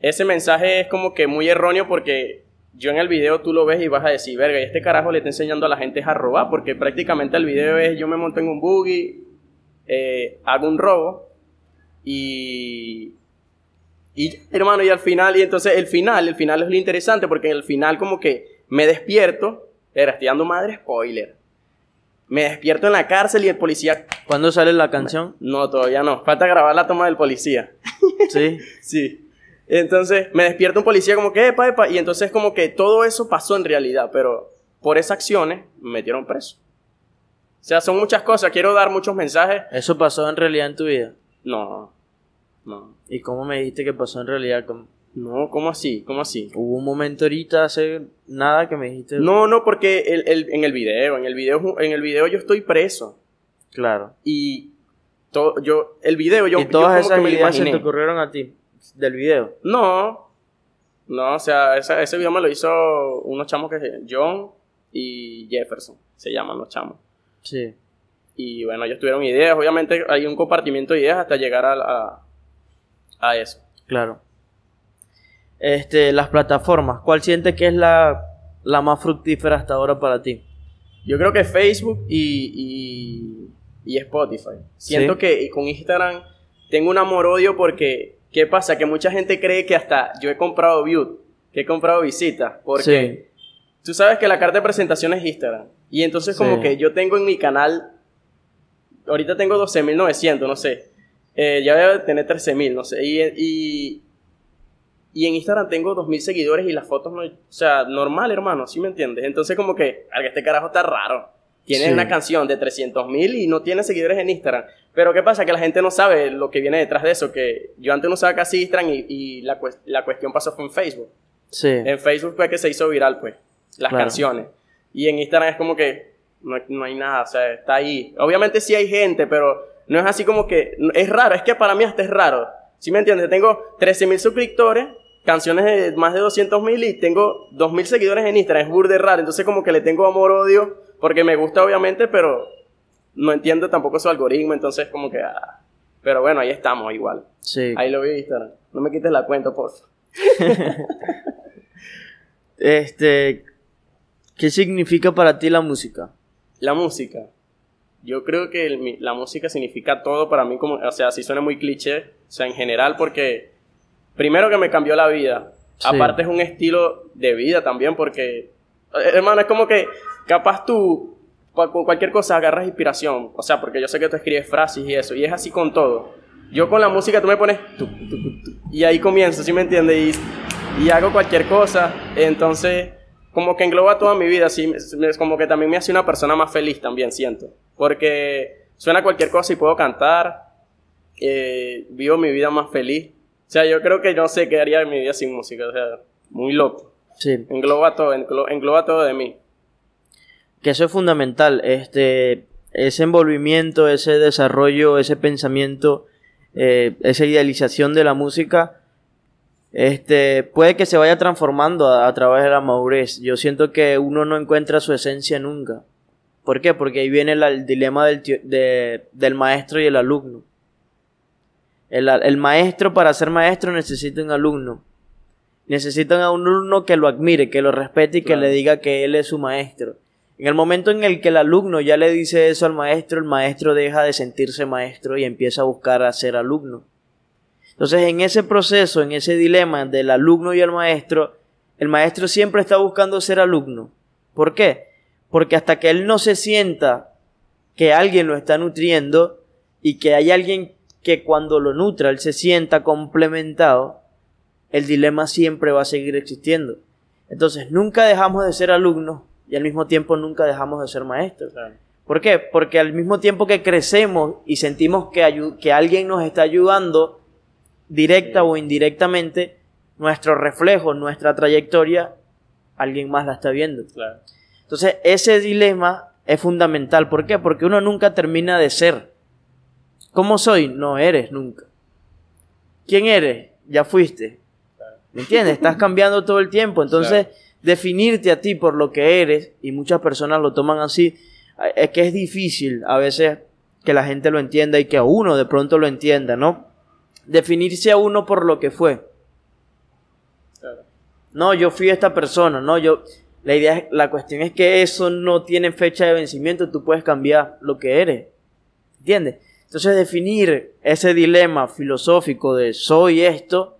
ese mensaje es como que muy erróneo porque yo en el video tú lo ves y vas a decir, verga, y este carajo le está enseñando a la gente a robar, porque prácticamente el video es yo me monto en un buggy, eh, hago un robo y... Y hermano, y al final, y entonces el final, el final es lo interesante, porque en el final como que me despierto, era, estoy dando madre spoiler. Me despierto en la cárcel y el policía... ¿Cuándo sale la canción? No, todavía no. Falta grabar la toma del policía. Sí. sí. Entonces me despierta un policía como que, epa, epa, y entonces como que todo eso pasó en realidad, pero por esas acciones me metieron preso. O sea, son muchas cosas, quiero dar muchos mensajes. ¿Eso pasó en realidad en tu vida? No, no. ¿Y cómo me dijiste que pasó en realidad? ¿Cómo? No, ¿cómo así? ¿Cómo así? Hubo un momento ahorita hace nada que me dijiste. No, no, porque el, el- en el video, en el video, en el video yo estoy preso. Claro. Y todo, yo, el video yo, ¿Y yo todas como esas que me ideas se te ocurrieron a ti? Del video. No, no, o sea, esa- ese video me lo hizo unos chamos que se John y Jefferson, se llaman los chamos. Sí. Y bueno, ellos tuvieron ideas, obviamente hay un compartimiento de ideas hasta llegar a, a, a eso. Claro. Este, las plataformas. ¿Cuál sientes que es la, la más fructífera hasta ahora para ti? Yo creo que Facebook y, y, y Spotify. Siento Sí. que con Instagram tengo un amor-odio porque, ¿qué pasa? Que mucha gente cree que hasta yo he comprado view, que he comprado visitas, porque tú sabes que la carta de presentación es Instagram. Y entonces como que yo tengo en mi canal, ahorita tengo 12.900, no sé. Eh, ya debe tener 13.000, no sé. Y, y, y en Instagram tengo 2.000 seguidores y las fotos no... O sea, normal, hermano, ¿sí me entiendes? Entonces como que, "Alga, este carajo está raro. Tiene Sí. una canción de 300.000 y no tiene seguidores en Instagram. Pero ¿qué pasa? Que la gente no sabe lo que viene detrás de eso. Que yo antes no usaba casi Instagram y, y la, la cuestión pasó fue en Facebook. Sí. En Facebook fue que se hizo viral, pues, las Claro. canciones. Y en Instagram es como que no, no hay nada, o sea, está ahí. Obviamente sí hay gente, pero no es así como que... Es raro, es que para mí hasta es raro. ¿Sí me entiendes? Tengo 13.000 suscriptores, canciones de más de 200.000 y tengo 2.000 seguidores en Instagram. Es burde raro, entonces como que le tengo amor-odio, porque me gusta obviamente, pero no entiendo tampoco su algoritmo, entonces como que... ah. Pero bueno, ahí estamos igual. Sí. Ahí lo vi en Instagram. No me quites la cuenta, por favor. Este, ¿qué significa para ti la música? La música. Yo creo que el- la música significa todo para mí, como, o sea, si suena muy cliché, o sea, en general, porque primero que me cambió la vida. Sí. Aparte es un estilo de vida también, porque, eh, hermano, es como que capaz tú, con cualquier cosa agarras inspiración. O sea, porque yo sé que tú escribes frases y eso, y es así con todo. Yo con la música tú me pones, y ahí comienzo, ¿sí me entiendes? Y, y hago cualquier cosa, entonces como que engloba toda mi vida, así, me- como que también me hace una persona más feliz también, siento. Porque suena cualquier cosa y puedo cantar, eh, vivo mi vida más feliz. O sea, yo creo que no sé qué haría en mi vida sin música, o sea, muy loco. Sí. Engloba todo, englo- engloba todo de mí. Que eso es fundamental. Este, ese envolvimiento, ese desarrollo, ese pensamiento, eh, esa idealización de la música, este, puede que se vaya transformando a, a través de la madurez. Yo siento que uno no encuentra su esencia nunca. ¿Por qué? Porque ahí viene la- el dilema del, de- del maestro y el alumno. El, el maestro para ser maestro necesita un alumno. Necesita a un alumno que lo admire, que lo respete y Claro. que le diga que él es su maestro. En el momento en el que el alumno ya le dice eso al maestro, el maestro deja de sentirse maestro y empieza a buscar a ser alumno. Entonces, en ese proceso, en ese dilema del alumno y el maestro, el maestro siempre está buscando ser alumno. ¿Por qué? Porque hasta que él no se sienta que alguien lo está nutriendo y que hay alguien que cuando lo nutra él se sienta complementado, el dilema siempre va a seguir existiendo. Entonces, nunca dejamos de ser alumnos y al mismo tiempo nunca dejamos de ser maestros. ¿Por qué? Porque al mismo tiempo que crecemos y sentimos que, que alguien nos está ayudando, directa Sí. o indirectamente, nuestro reflejo, nuestra trayectoria, alguien más la está viendo. Claro. Entonces, ese dilema es fundamental. ¿Por qué? Porque uno nunca termina de ser. ¿Cómo soy? No eres nunca. ¿Quién eres? Ya fuiste. ¿Me entiendes? Estás cambiando todo el tiempo. Entonces, Claro. definirte a ti por lo que eres, y muchas personas lo toman así, es que es difícil a veces que la gente lo entienda y que a uno de pronto lo entienda, ¿no? Definirse a uno por lo que fue. Claro. No, yo fui esta persona, no, yo... La idea, la cuestión es que eso no tiene fecha de vencimiento, tú puedes cambiar lo que eres. ¿Entiendes? Entonces definir ese dilema filosófico de soy esto,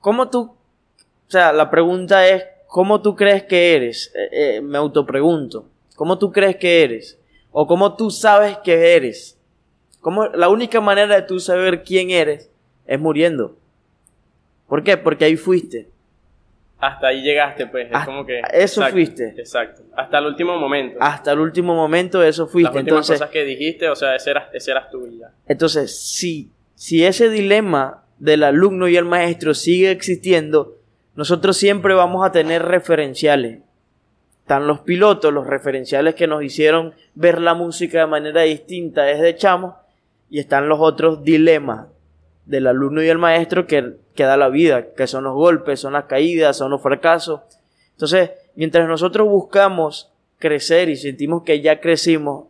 ¿cómo tú, o sea, la pregunta es, ¿cómo tú crees que eres? Eh, eh, me autopregunto, ¿cómo tú crees que eres? ¿O cómo tú sabes que eres? ¿Cómo, la única manera de tú saber quién eres es muriendo. ¿Por qué? Porque ahí fuiste. Hasta ahí llegaste, pues. Es Ah, como que. eso exacto, fuiste. Exacto. Hasta el último momento. Hasta el último momento eso Las fuiste. últimas Entonces, cosas que dijiste, o sea, ese eras, ese eras tú ya. entonces si, si ese dilema del alumno y el maestro sigue existiendo, nosotros siempre vamos a tener referenciales. Están los pilotos, los referenciales que nos hicieron ver la música de manera distinta desde chamos, y están los otros dilemas del alumno y el maestro que, que da la vida, que son los golpes, son las caídas, son los fracasos. Entonces, mientras nosotros buscamos crecer y sentimos que ya crecimos,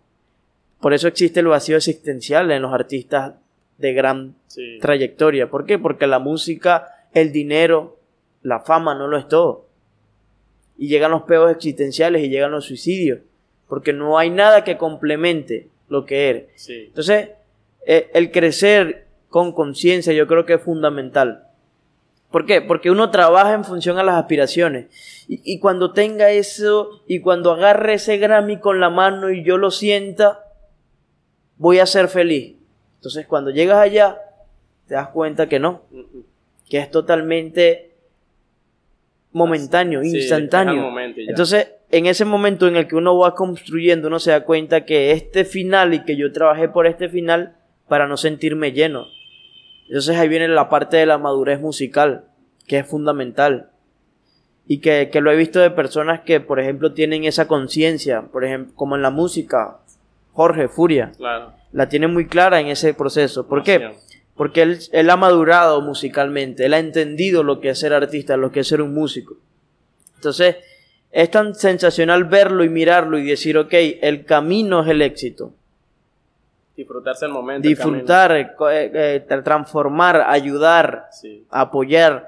por eso existe el vacío existencial en los artistas de gran Sí. trayectoria. ¿Por qué? Porque la música, el dinero, la fama no lo es todo. Y llegan los peos existenciales y llegan los suicidios. Porque no hay nada que complemente lo que eres. Sí. Entonces, eh, el crecer con conciencia yo creo que es fundamental. ¿Por qué? Porque uno trabaja en función a las aspiraciones. Y, y cuando tenga eso, y cuando agarre ese Grammy con la mano y yo lo sienta, voy a ser feliz. Entonces, cuando llegas allá, te das cuenta que no, que es totalmente momentáneo, Sí, instantáneo. Entonces, en ese momento en el que uno va construyendo, uno se da cuenta que este final y que yo trabajé por este final para no sentirme lleno. Entonces ahí viene la parte de la madurez musical, que es fundamental. Y que, que lo he visto de personas que, por ejemplo, tienen esa conciencia, por ejemplo, como en la música, Jorge Furia, Claro. la tiene muy clara en ese proceso. ¿Por qué? Porque él, él ha madurado musicalmente, él ha entendido lo que es ser artista, lo que es ser un músico. Entonces, es tan sensacional verlo y mirarlo y decir, ok, el camino es el éxito. Disfrutarse el momento. Disfrutar, eh, eh, eh, tra- transformar, ayudar. Sí. apoyar.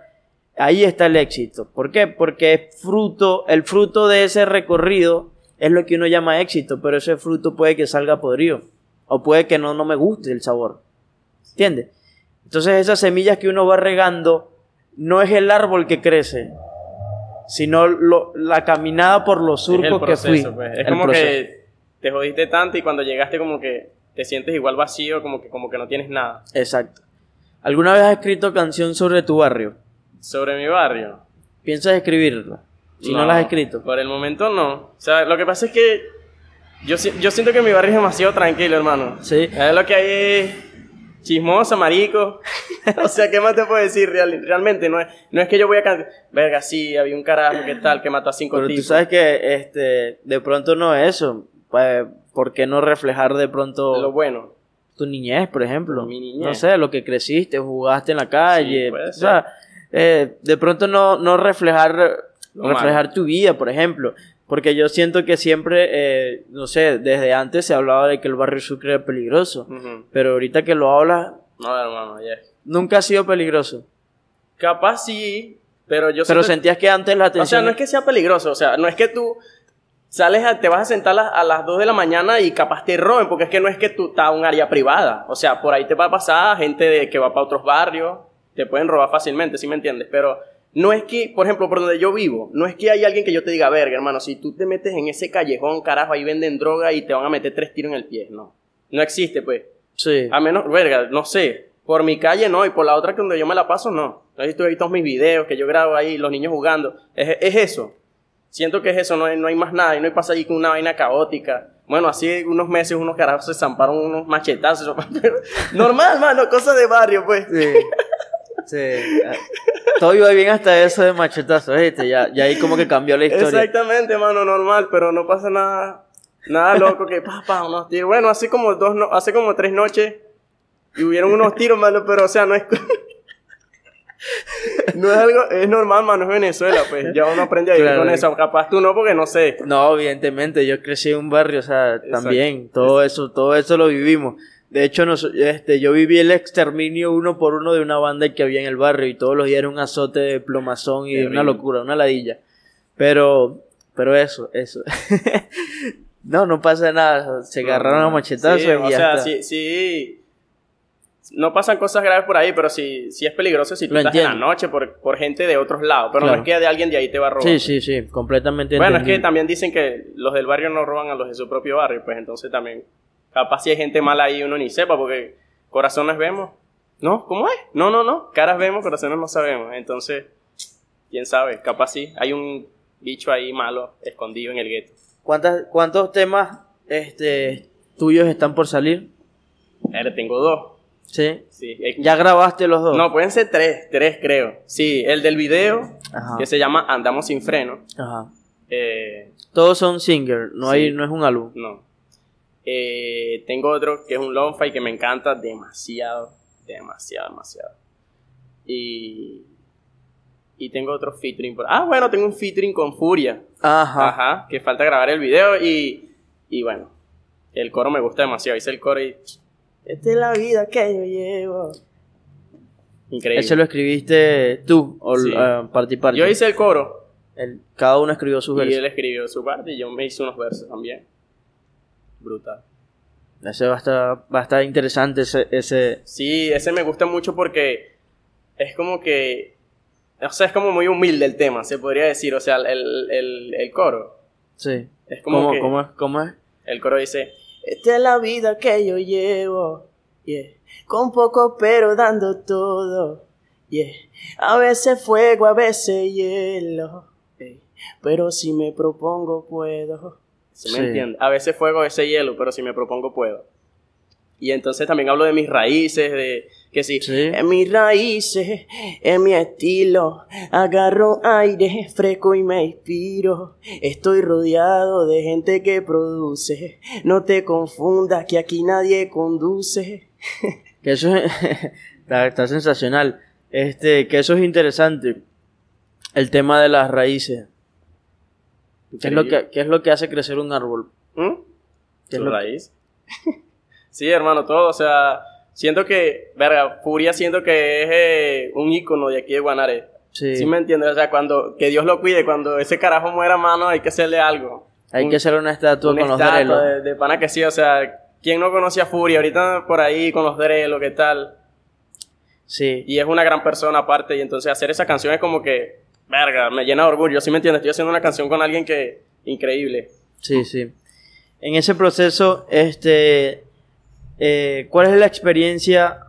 Ahí está el éxito. ¿Por qué? Porque es fruto, el fruto de ese recorrido es lo que uno llama éxito, pero ese fruto puede que salga podrido. O puede que no, no me guste el sabor. ¿Entiendes? Entonces esas semillas que uno va regando no es el árbol que crece, sino lo- la caminada por los surcos que fui. pues. Es El como proceso. que te jodiste tanto y cuando llegaste como que te sientes igual vacío, como que, como que no tienes nada. Exacto. ¿Alguna vez has escrito canción sobre tu barrio? Sobre mi barrio. ¿Piensas escribirla? Si no, la has escrito. Por el momento no. O sea, lo que pasa es que yo, yo siento que mi barrio es demasiado tranquilo, hermano. Sí. Es lo que hay es chismoso, marico. o sea, ¿qué más te puedo decir? Real- realmente no es, no es que yo voy a cantar. Verga, sí, había un carajo, ¿qué tal? Que mató a cinco Pero tú tipos. sabes que este, de pronto no es eso. Pues, ¿Por qué no reflejar de pronto Lo bueno. tu niñez, por ejemplo? Mi niñez. No sé, lo que creciste, jugaste en la calle. Sí, puede o sea, eh, de pronto no, no reflejar, Lo reflejar tu vida, por ejemplo. Porque yo siento que siempre, eh, no sé, desde antes se hablaba de que el barrio Sucre era peligroso. Pero ahorita que lo hablas, No, hermano, ya. nunca ha sido peligroso. Capaz sí, pero yo Pero siento- sentías que antes la atención... O sea, no es que sea peligroso, o sea, no es que tú sales, a- te vas a sentar a, a las 2 de la mañana y capaz te roben, porque es que no es que tú estás en un área privada. O sea, por ahí te va a pasar gente de, que va para otros barrios, te pueden robar fácilmente, ¿sí me entiendes? Pero no es que, por ejemplo, por donde yo vivo, no es que hay alguien que yo te diga, verga, hermano, si tú te metes en ese callejón, carajo, ahí venden droga y te van a meter tres tiros en el pie, no. No existe, pues. Sí. A menos, verga, no sé. Por mi calle no, y por la otra que donde yo me la paso no. Ahí tú todos mis videos que yo grabo ahí, los niños jugando. Es, es eso. Siento que es eso, no hay, no hay más nada. Y no hay pasa allí con una vaina caótica. Bueno, así unos meses unos carajos se zamparon unos machetazos. normal, mano, cosas de barrio, pues. Sí. Sí. Todo iba bien hasta eso de machetazos, ¿viste? Ya, ya ahí como que cambió la historia. Exactamente, mano, normal, pero no pasa nada, nada loco que papá, unos tiros. Bueno, así como dos, no- hace como tres noches y hubieron unos tiros, mano, pero o sea, no es, no es algo, es normal, mano, es Venezuela, pues ya uno aprende a vivir Claro. con eso. Capaz tú no, porque no sé. No, evidentemente, yo crecí en un barrio, o sea, también, todo eso, todo eso lo vivimos. De hecho, nos- este, yo viví el exterminio uno por uno de una banda que había en el barrio y todos los días era un azote de plomazón y una locura, una ladilla. Pero, pero eso, eso. no, no pasa nada. Se agarraron a machetazos Sí, y o ya sea, está. sí, sí. No pasan cosas graves por ahí, pero sí, sí es peligroso si tú Lo estás en la entiendo. noche por, por gente de otros lados. Pero Claro. no es que de alguien de ahí te va a robar. Sí, sí, sí, completamente Bueno, es que entendible. también dicen que los del barrio no roban a los de su propio barrio, pues entonces también, capaz si hay gente mala ahí uno ni sepa, porque corazones vemos. ¿No? ¿Cómo es? No, no, no. Caras vemos, corazones no sabemos. Entonces, quién sabe, capaz sí. Hay un bicho ahí malo escondido en el gueto. ¿Cuántas, ¿Cuántos temas este, tuyos están por salir? Ahora tengo dos. Sí. Sí. ¿Ya grabaste los dos? No, pueden ser tres, tres creo. Sí, el del video, Ajá. que se llama Andamos sin freno. Ajá. Eh, Todos son singers, no, Sí. hay, no es un álbum. No. Eh, tengo otro que es un lo-fi que me encanta demasiado, demasiado, demasiado. Y, y tengo otro featuring. Por, ah, bueno, tengo un featuring con Furia. Ajá. Ajá. Que falta grabar el video y, y bueno, el coro me gusta demasiado. Hice el coro y... Esta es la vida que yo llevo. Increíble. Ese lo escribiste tú, o Sí. parte y parte. Yo hice el coro El- cada uno escribió sus y versos. él escribió su parte y yo me hice unos versos también. Brutal. Ese va a estar, va a estar interesante ese, ese... Sí, ese me gusta mucho porque es como que, o sea, es como muy humilde el tema, se podría decir, o sea, el, el, el coro. Sí. Es como ¿Cómo, que cómo es? ¿Cómo es? el coro dice, esta es la vida que yo llevo, yeah. con poco pero dando todo, yeah. a veces fuego, a veces hielo, ey. pero si me propongo puedo. ¿Sí me Sí. entiende? A veces fuego, a veces hielo, pero si me propongo puedo. Y entonces también hablo de mis raíces, de que sí, Sí. en mis raíces, en mi estilo, agarro aire fresco y me inspiro. Estoy rodeado de gente que produce, no te confundas que aquí nadie conduce. Que eso es... está, está sensacional. Este, que eso es interesante. El tema de las raíces. ¿Qué es, lo que, ¿Qué es lo que hace crecer un árbol? ¿Mm? ¿Qué es que- raíz. sí, hermano, todo, o sea, siento que, verga, Furia siento que es eh, un ícono de aquí de Guanare. Sí. Sí me entiendes, o sea, cuando, que Dios lo cuide, cuando ese carajo muera, mano, hay que hacerle algo. Hay Un- que hacer una estatua una con los drelos. de, de pana que sí, o sea, ¿quién no conoce a Furia? Ahorita por ahí con los drelos, ¿qué tal? Sí. Y es una gran persona aparte, y entonces hacer esa canción es como que, verga, me llena de orgullo, ¿sí me entiendes? Estoy haciendo una canción con alguien que, increíble. Sí, sí. En ese proceso, este, eh, ¿cuál es la experiencia,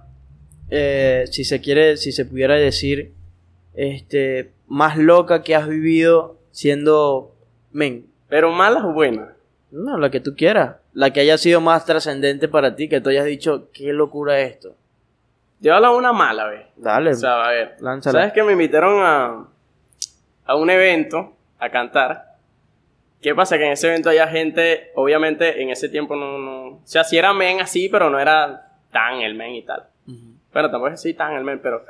eh, si se quiere, si se pudiera decir, este, más loca que has vivido siendo men? Pero malas o buenas. No, la que tú quieras, la que haya sido más trascendente para ti, que tú hayas dicho, qué locura es esto. Yo hablo una mala, vez. Dale, O sea, a ver. lánzala. ¿Sabes que me invitaron a, a un evento a cantar? ¿Qué pasa? Que en ese evento había gente, obviamente en ese tiempo no, no... O sea, sí era men así, pero no era tan el men y tal. Ujú. Bueno, tampoco es así tan el men, pero...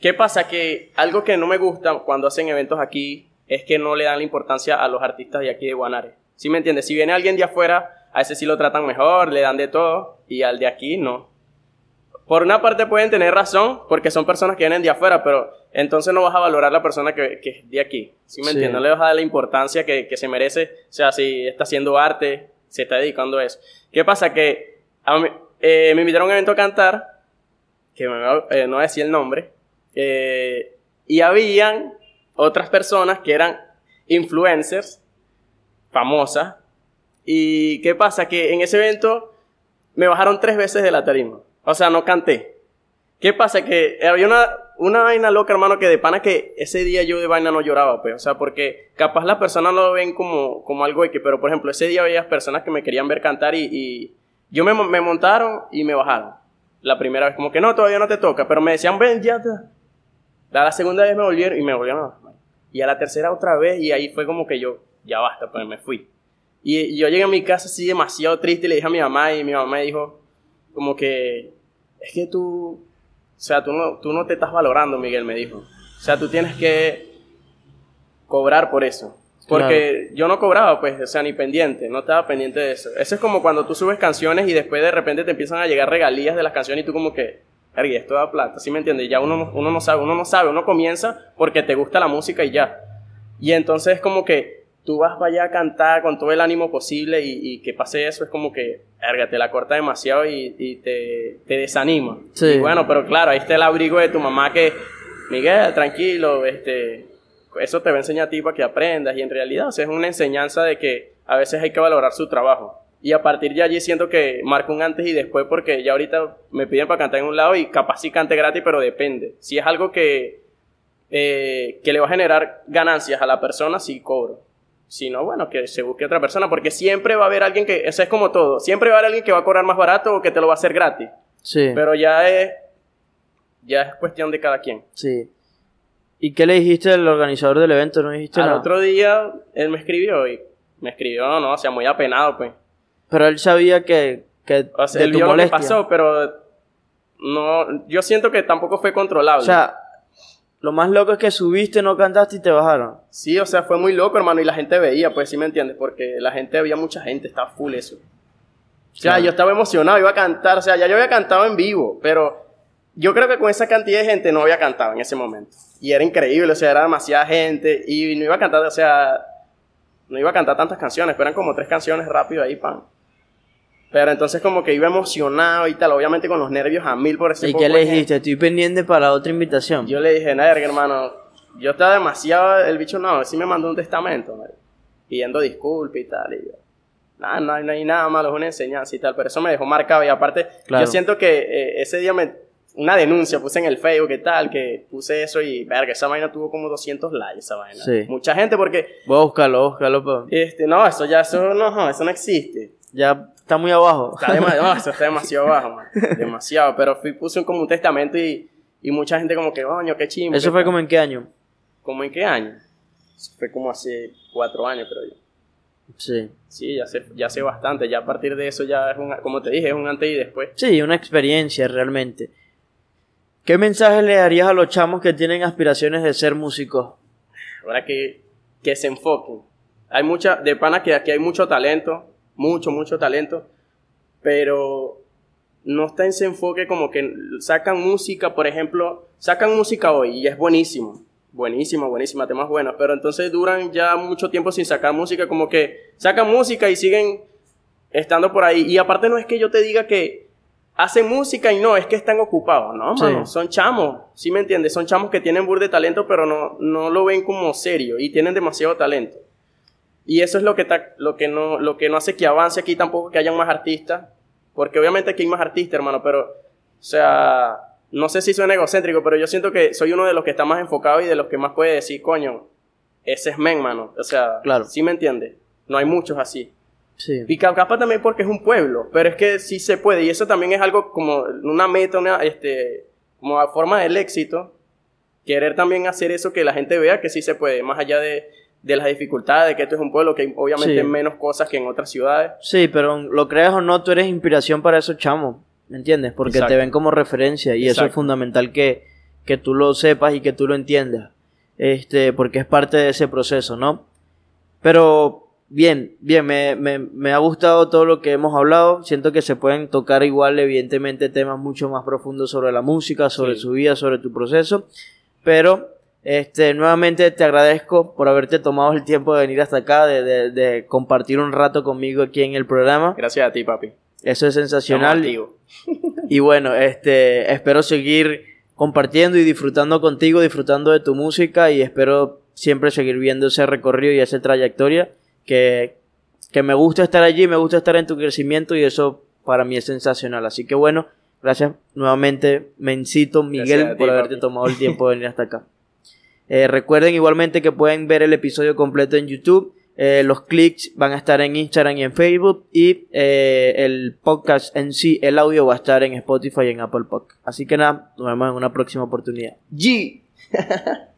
¿Qué pasa? Que algo que no me gusta cuando hacen eventos aquí es que no le dan la importancia a los artistas de aquí de Guanare. ¿Sí me entiendes? Si viene alguien de afuera, a ese sí lo tratan mejor, le dan de todo, y al de aquí no. Por una parte pueden tener razón, porque son personas que vienen de afuera, pero entonces no vas a valorar la persona que, que es de aquí. ¿Sí me Sí. entiendes? No le vas a dar la importancia que, que se merece. O sea, si está haciendo arte, se está dedicando a eso. ¿Qué pasa? Que a mí- eh, me invitaron a un evento a cantar, que me, eh, no voy a decir el nombre, eh, y habían otras personas que eran influencers, famosas, y ¿qué pasa? Que en ese evento me bajaron tres veces de la tarima. O sea, no canté. ¿Qué pasa? Que había una, una vaina loca, hermano, que de pana que ese día yo de vaina no lloraba, pues. O sea, porque capaz las personas lo ven como, como algo que, pero por ejemplo, ese día había personas que me querían ver cantar y, y yo me, me montaron y me bajaron. La primera vez, como que no, todavía no te toca, pero me decían, ven, ya te. La segunda vez me volvieron y me volvieron a bajar. Y a la tercera otra vez y ahí fue como que yo, ya basta, pues me fui. Y, y yo llegué a mi casa así demasiado triste y le dije a mi mamá y mi mamá me dijo, como que, es que tú, o sea, tú no, tú no te estás valorando, Miguel, me dijo. O sea, tú tienes que cobrar por eso. Porque yo no cobraba, pues, o sea, ni pendiente, no estaba pendiente de eso. Eso es como cuando tú subes canciones y después de repente te empiezan a llegar regalías de las canciones y tú como que, y esto da plata, ¿sí me entiendes? Ya uno, no- uno no sabe, uno no sabe, uno comienza porque te gusta la música y ya. Y entonces es como que tú vas para allá a cantar con todo el ánimo posible y, y que pase eso es como que, verga, te la corta demasiado y, y te, te desanima. Sí. Y bueno, pero claro, ahí está el abrigo de tu mamá que, Miguel, tranquilo, este, eso te va a enseñar a ti para que aprendas y en realidad o sea, es una enseñanza de que a veces hay que valorar su trabajo. Y a partir de allí siento que marco un antes y después porque ya ahorita me piden para cantar en un lado y capaz sí cante gratis, pero depende. Si es algo que, eh, que le va a generar ganancias a la persona, sí cobro. Si no, bueno, que se busque otra persona, porque siempre va a haber alguien que, eso es como todo, siempre va a haber alguien que va a cobrar más barato o que te lo va a hacer gratis. Sí. Pero ya es, ya es cuestión de cada quien. Sí. ¿Y qué le dijiste al organizador del evento? ¿No dijiste Al nada? otro día, él me escribió y me escribió, no, o sea, muy apenado, pues. Pero él sabía que, que O sea, de él tu vio lo que molestia. pasó, pero no, yo siento que tampoco fue controlable. O sea, lo más loco es que subiste, no cantaste y te bajaron. sí, o sea, fue muy loco, hermano, y la gente veía, pues, sí me entiendes, porque la gente había mucha gente, estaba full eso. O sea, yo estaba emocionado, iba a cantar, o sea, ya yo había cantado en vivo, pero yo creo que con esa cantidad de gente no había cantado en ese momento. Y era increíble, o sea, era demasiada gente, y no iba a cantar, o sea, no iba a cantar tantas canciones, pero eran como tres canciones rápido ahí, pan. Pero entonces como que iba emocionado y tal, obviamente con los nervios a mil por ese ¿Y poco qué le dijiste? Estoy pendiente para otra invitación. Yo le dije, nada, hermano, yo estaba demasiado, el bicho no, sí me mandó un testamento, pidiendo disculpas y tal, y yo, nada, no, hay- no hay nada malo, es una enseñanza y tal, pero eso me dejó marcado y aparte, Claro. yo siento que eh, ese día me, una denuncia puse en el Facebook y tal, que puse eso y, verga, esa vaina tuvo como 200 likes, esa vaina. Sí. Mucha gente porque, a buscarlo. pa- este, no, eso ya, eso no, eso no existe. Ya está muy abajo. Está dema- no, eso está demasiado bajo, man. Demasiado. Pero fui, puse como un testamento y, y mucha gente como que, coño, qué chimbo. ¿Eso fue tal". como en qué año? ¿Cómo en qué año? Eso fue como hace cuatro años, creo yo. Sí. Sí, ya sé, ya sé bastante. Ya a partir de eso ya es un, como te dije, es un antes y después. Sí, una experiencia realmente. ¿Qué mensaje le darías a los chamos que tienen aspiraciones de ser músicos? Ahora que, que se enfoquen. Hay mucha, de pana que aquí hay mucho talento, mucho, mucho talento, pero no está en ese enfoque como que sacan música, por ejemplo, sacan música hoy y es buenísimo, buenísimo, buenísima, temas buenos, pero entonces duran ya mucho tiempo sin sacar música, como que sacan música y siguen estando por ahí. Y aparte no es que yo te diga que hacen música y no, es que están ocupados, ¿no, Sí. Son chamos, ¿sí me entiendes? Son chamos que tienen burde de talento, pero no, no lo ven como serio y tienen demasiado talento. Y eso es lo que, ta- lo, que no, lo que no hace que avance aquí tampoco, que hayan más artistas. Porque obviamente aquí hay más artistas, hermano, pero, o sea, no sé si suena egocéntrico, pero yo siento que soy uno de los que está más enfocado y de los que más puede decir, coño, ese es men, mano. O sea, Claro. ¿sí me entiendes? No hay muchos así. Sí. Y ca- capaz también porque es un pueblo, pero es que sí se puede. Y eso también es algo como una meta, una, este, como a forma del éxito. Querer también hacer eso que la gente vea que sí se puede, más allá de, de las dificultades, de que esto es un pueblo que obviamente Sí. menos cosas que en otras ciudades. Sí, pero lo creas o no, tú eres inspiración para esos chamos, ¿me entiendes? Porque Exacto. te ven como referencia y eso es fundamental que, que tú lo sepas y que tú lo entiendas, este, porque es parte de ese proceso, ¿no? Pero bien, bien, me, me, me ha gustado todo lo que hemos hablado, siento que se pueden tocar igual, evidentemente, temas mucho más profundos sobre la música, sobre Sí. su vida, sobre tu proceso, pero... Este, nuevamente te agradezco por haberte tomado el tiempo de venir hasta acá, de, de- de compartir un rato conmigo aquí en el programa. Gracias a ti, papi. Eso es sensacional. Y bueno, este, espero seguir compartiendo y disfrutando contigo, disfrutando de tu música y espero siempre seguir viendo ese recorrido y esa trayectoria que, que me gusta estar allí, me gusta estar en tu crecimiento y eso para mí es sensacional. Así que bueno, gracias nuevamente, Mencito Miguel, ti, por haberte papi. tomado el tiempo de venir hasta acá. Eh, recuerden igualmente que pueden ver el episodio completo en YouTube. Eh, los clics van a estar en Instagram y en Facebook. Y eh, el podcast en sí, el audio va a estar en Spotify y en Apple Podcast. Así que nada, nos vemos en una próxima oportunidad. G.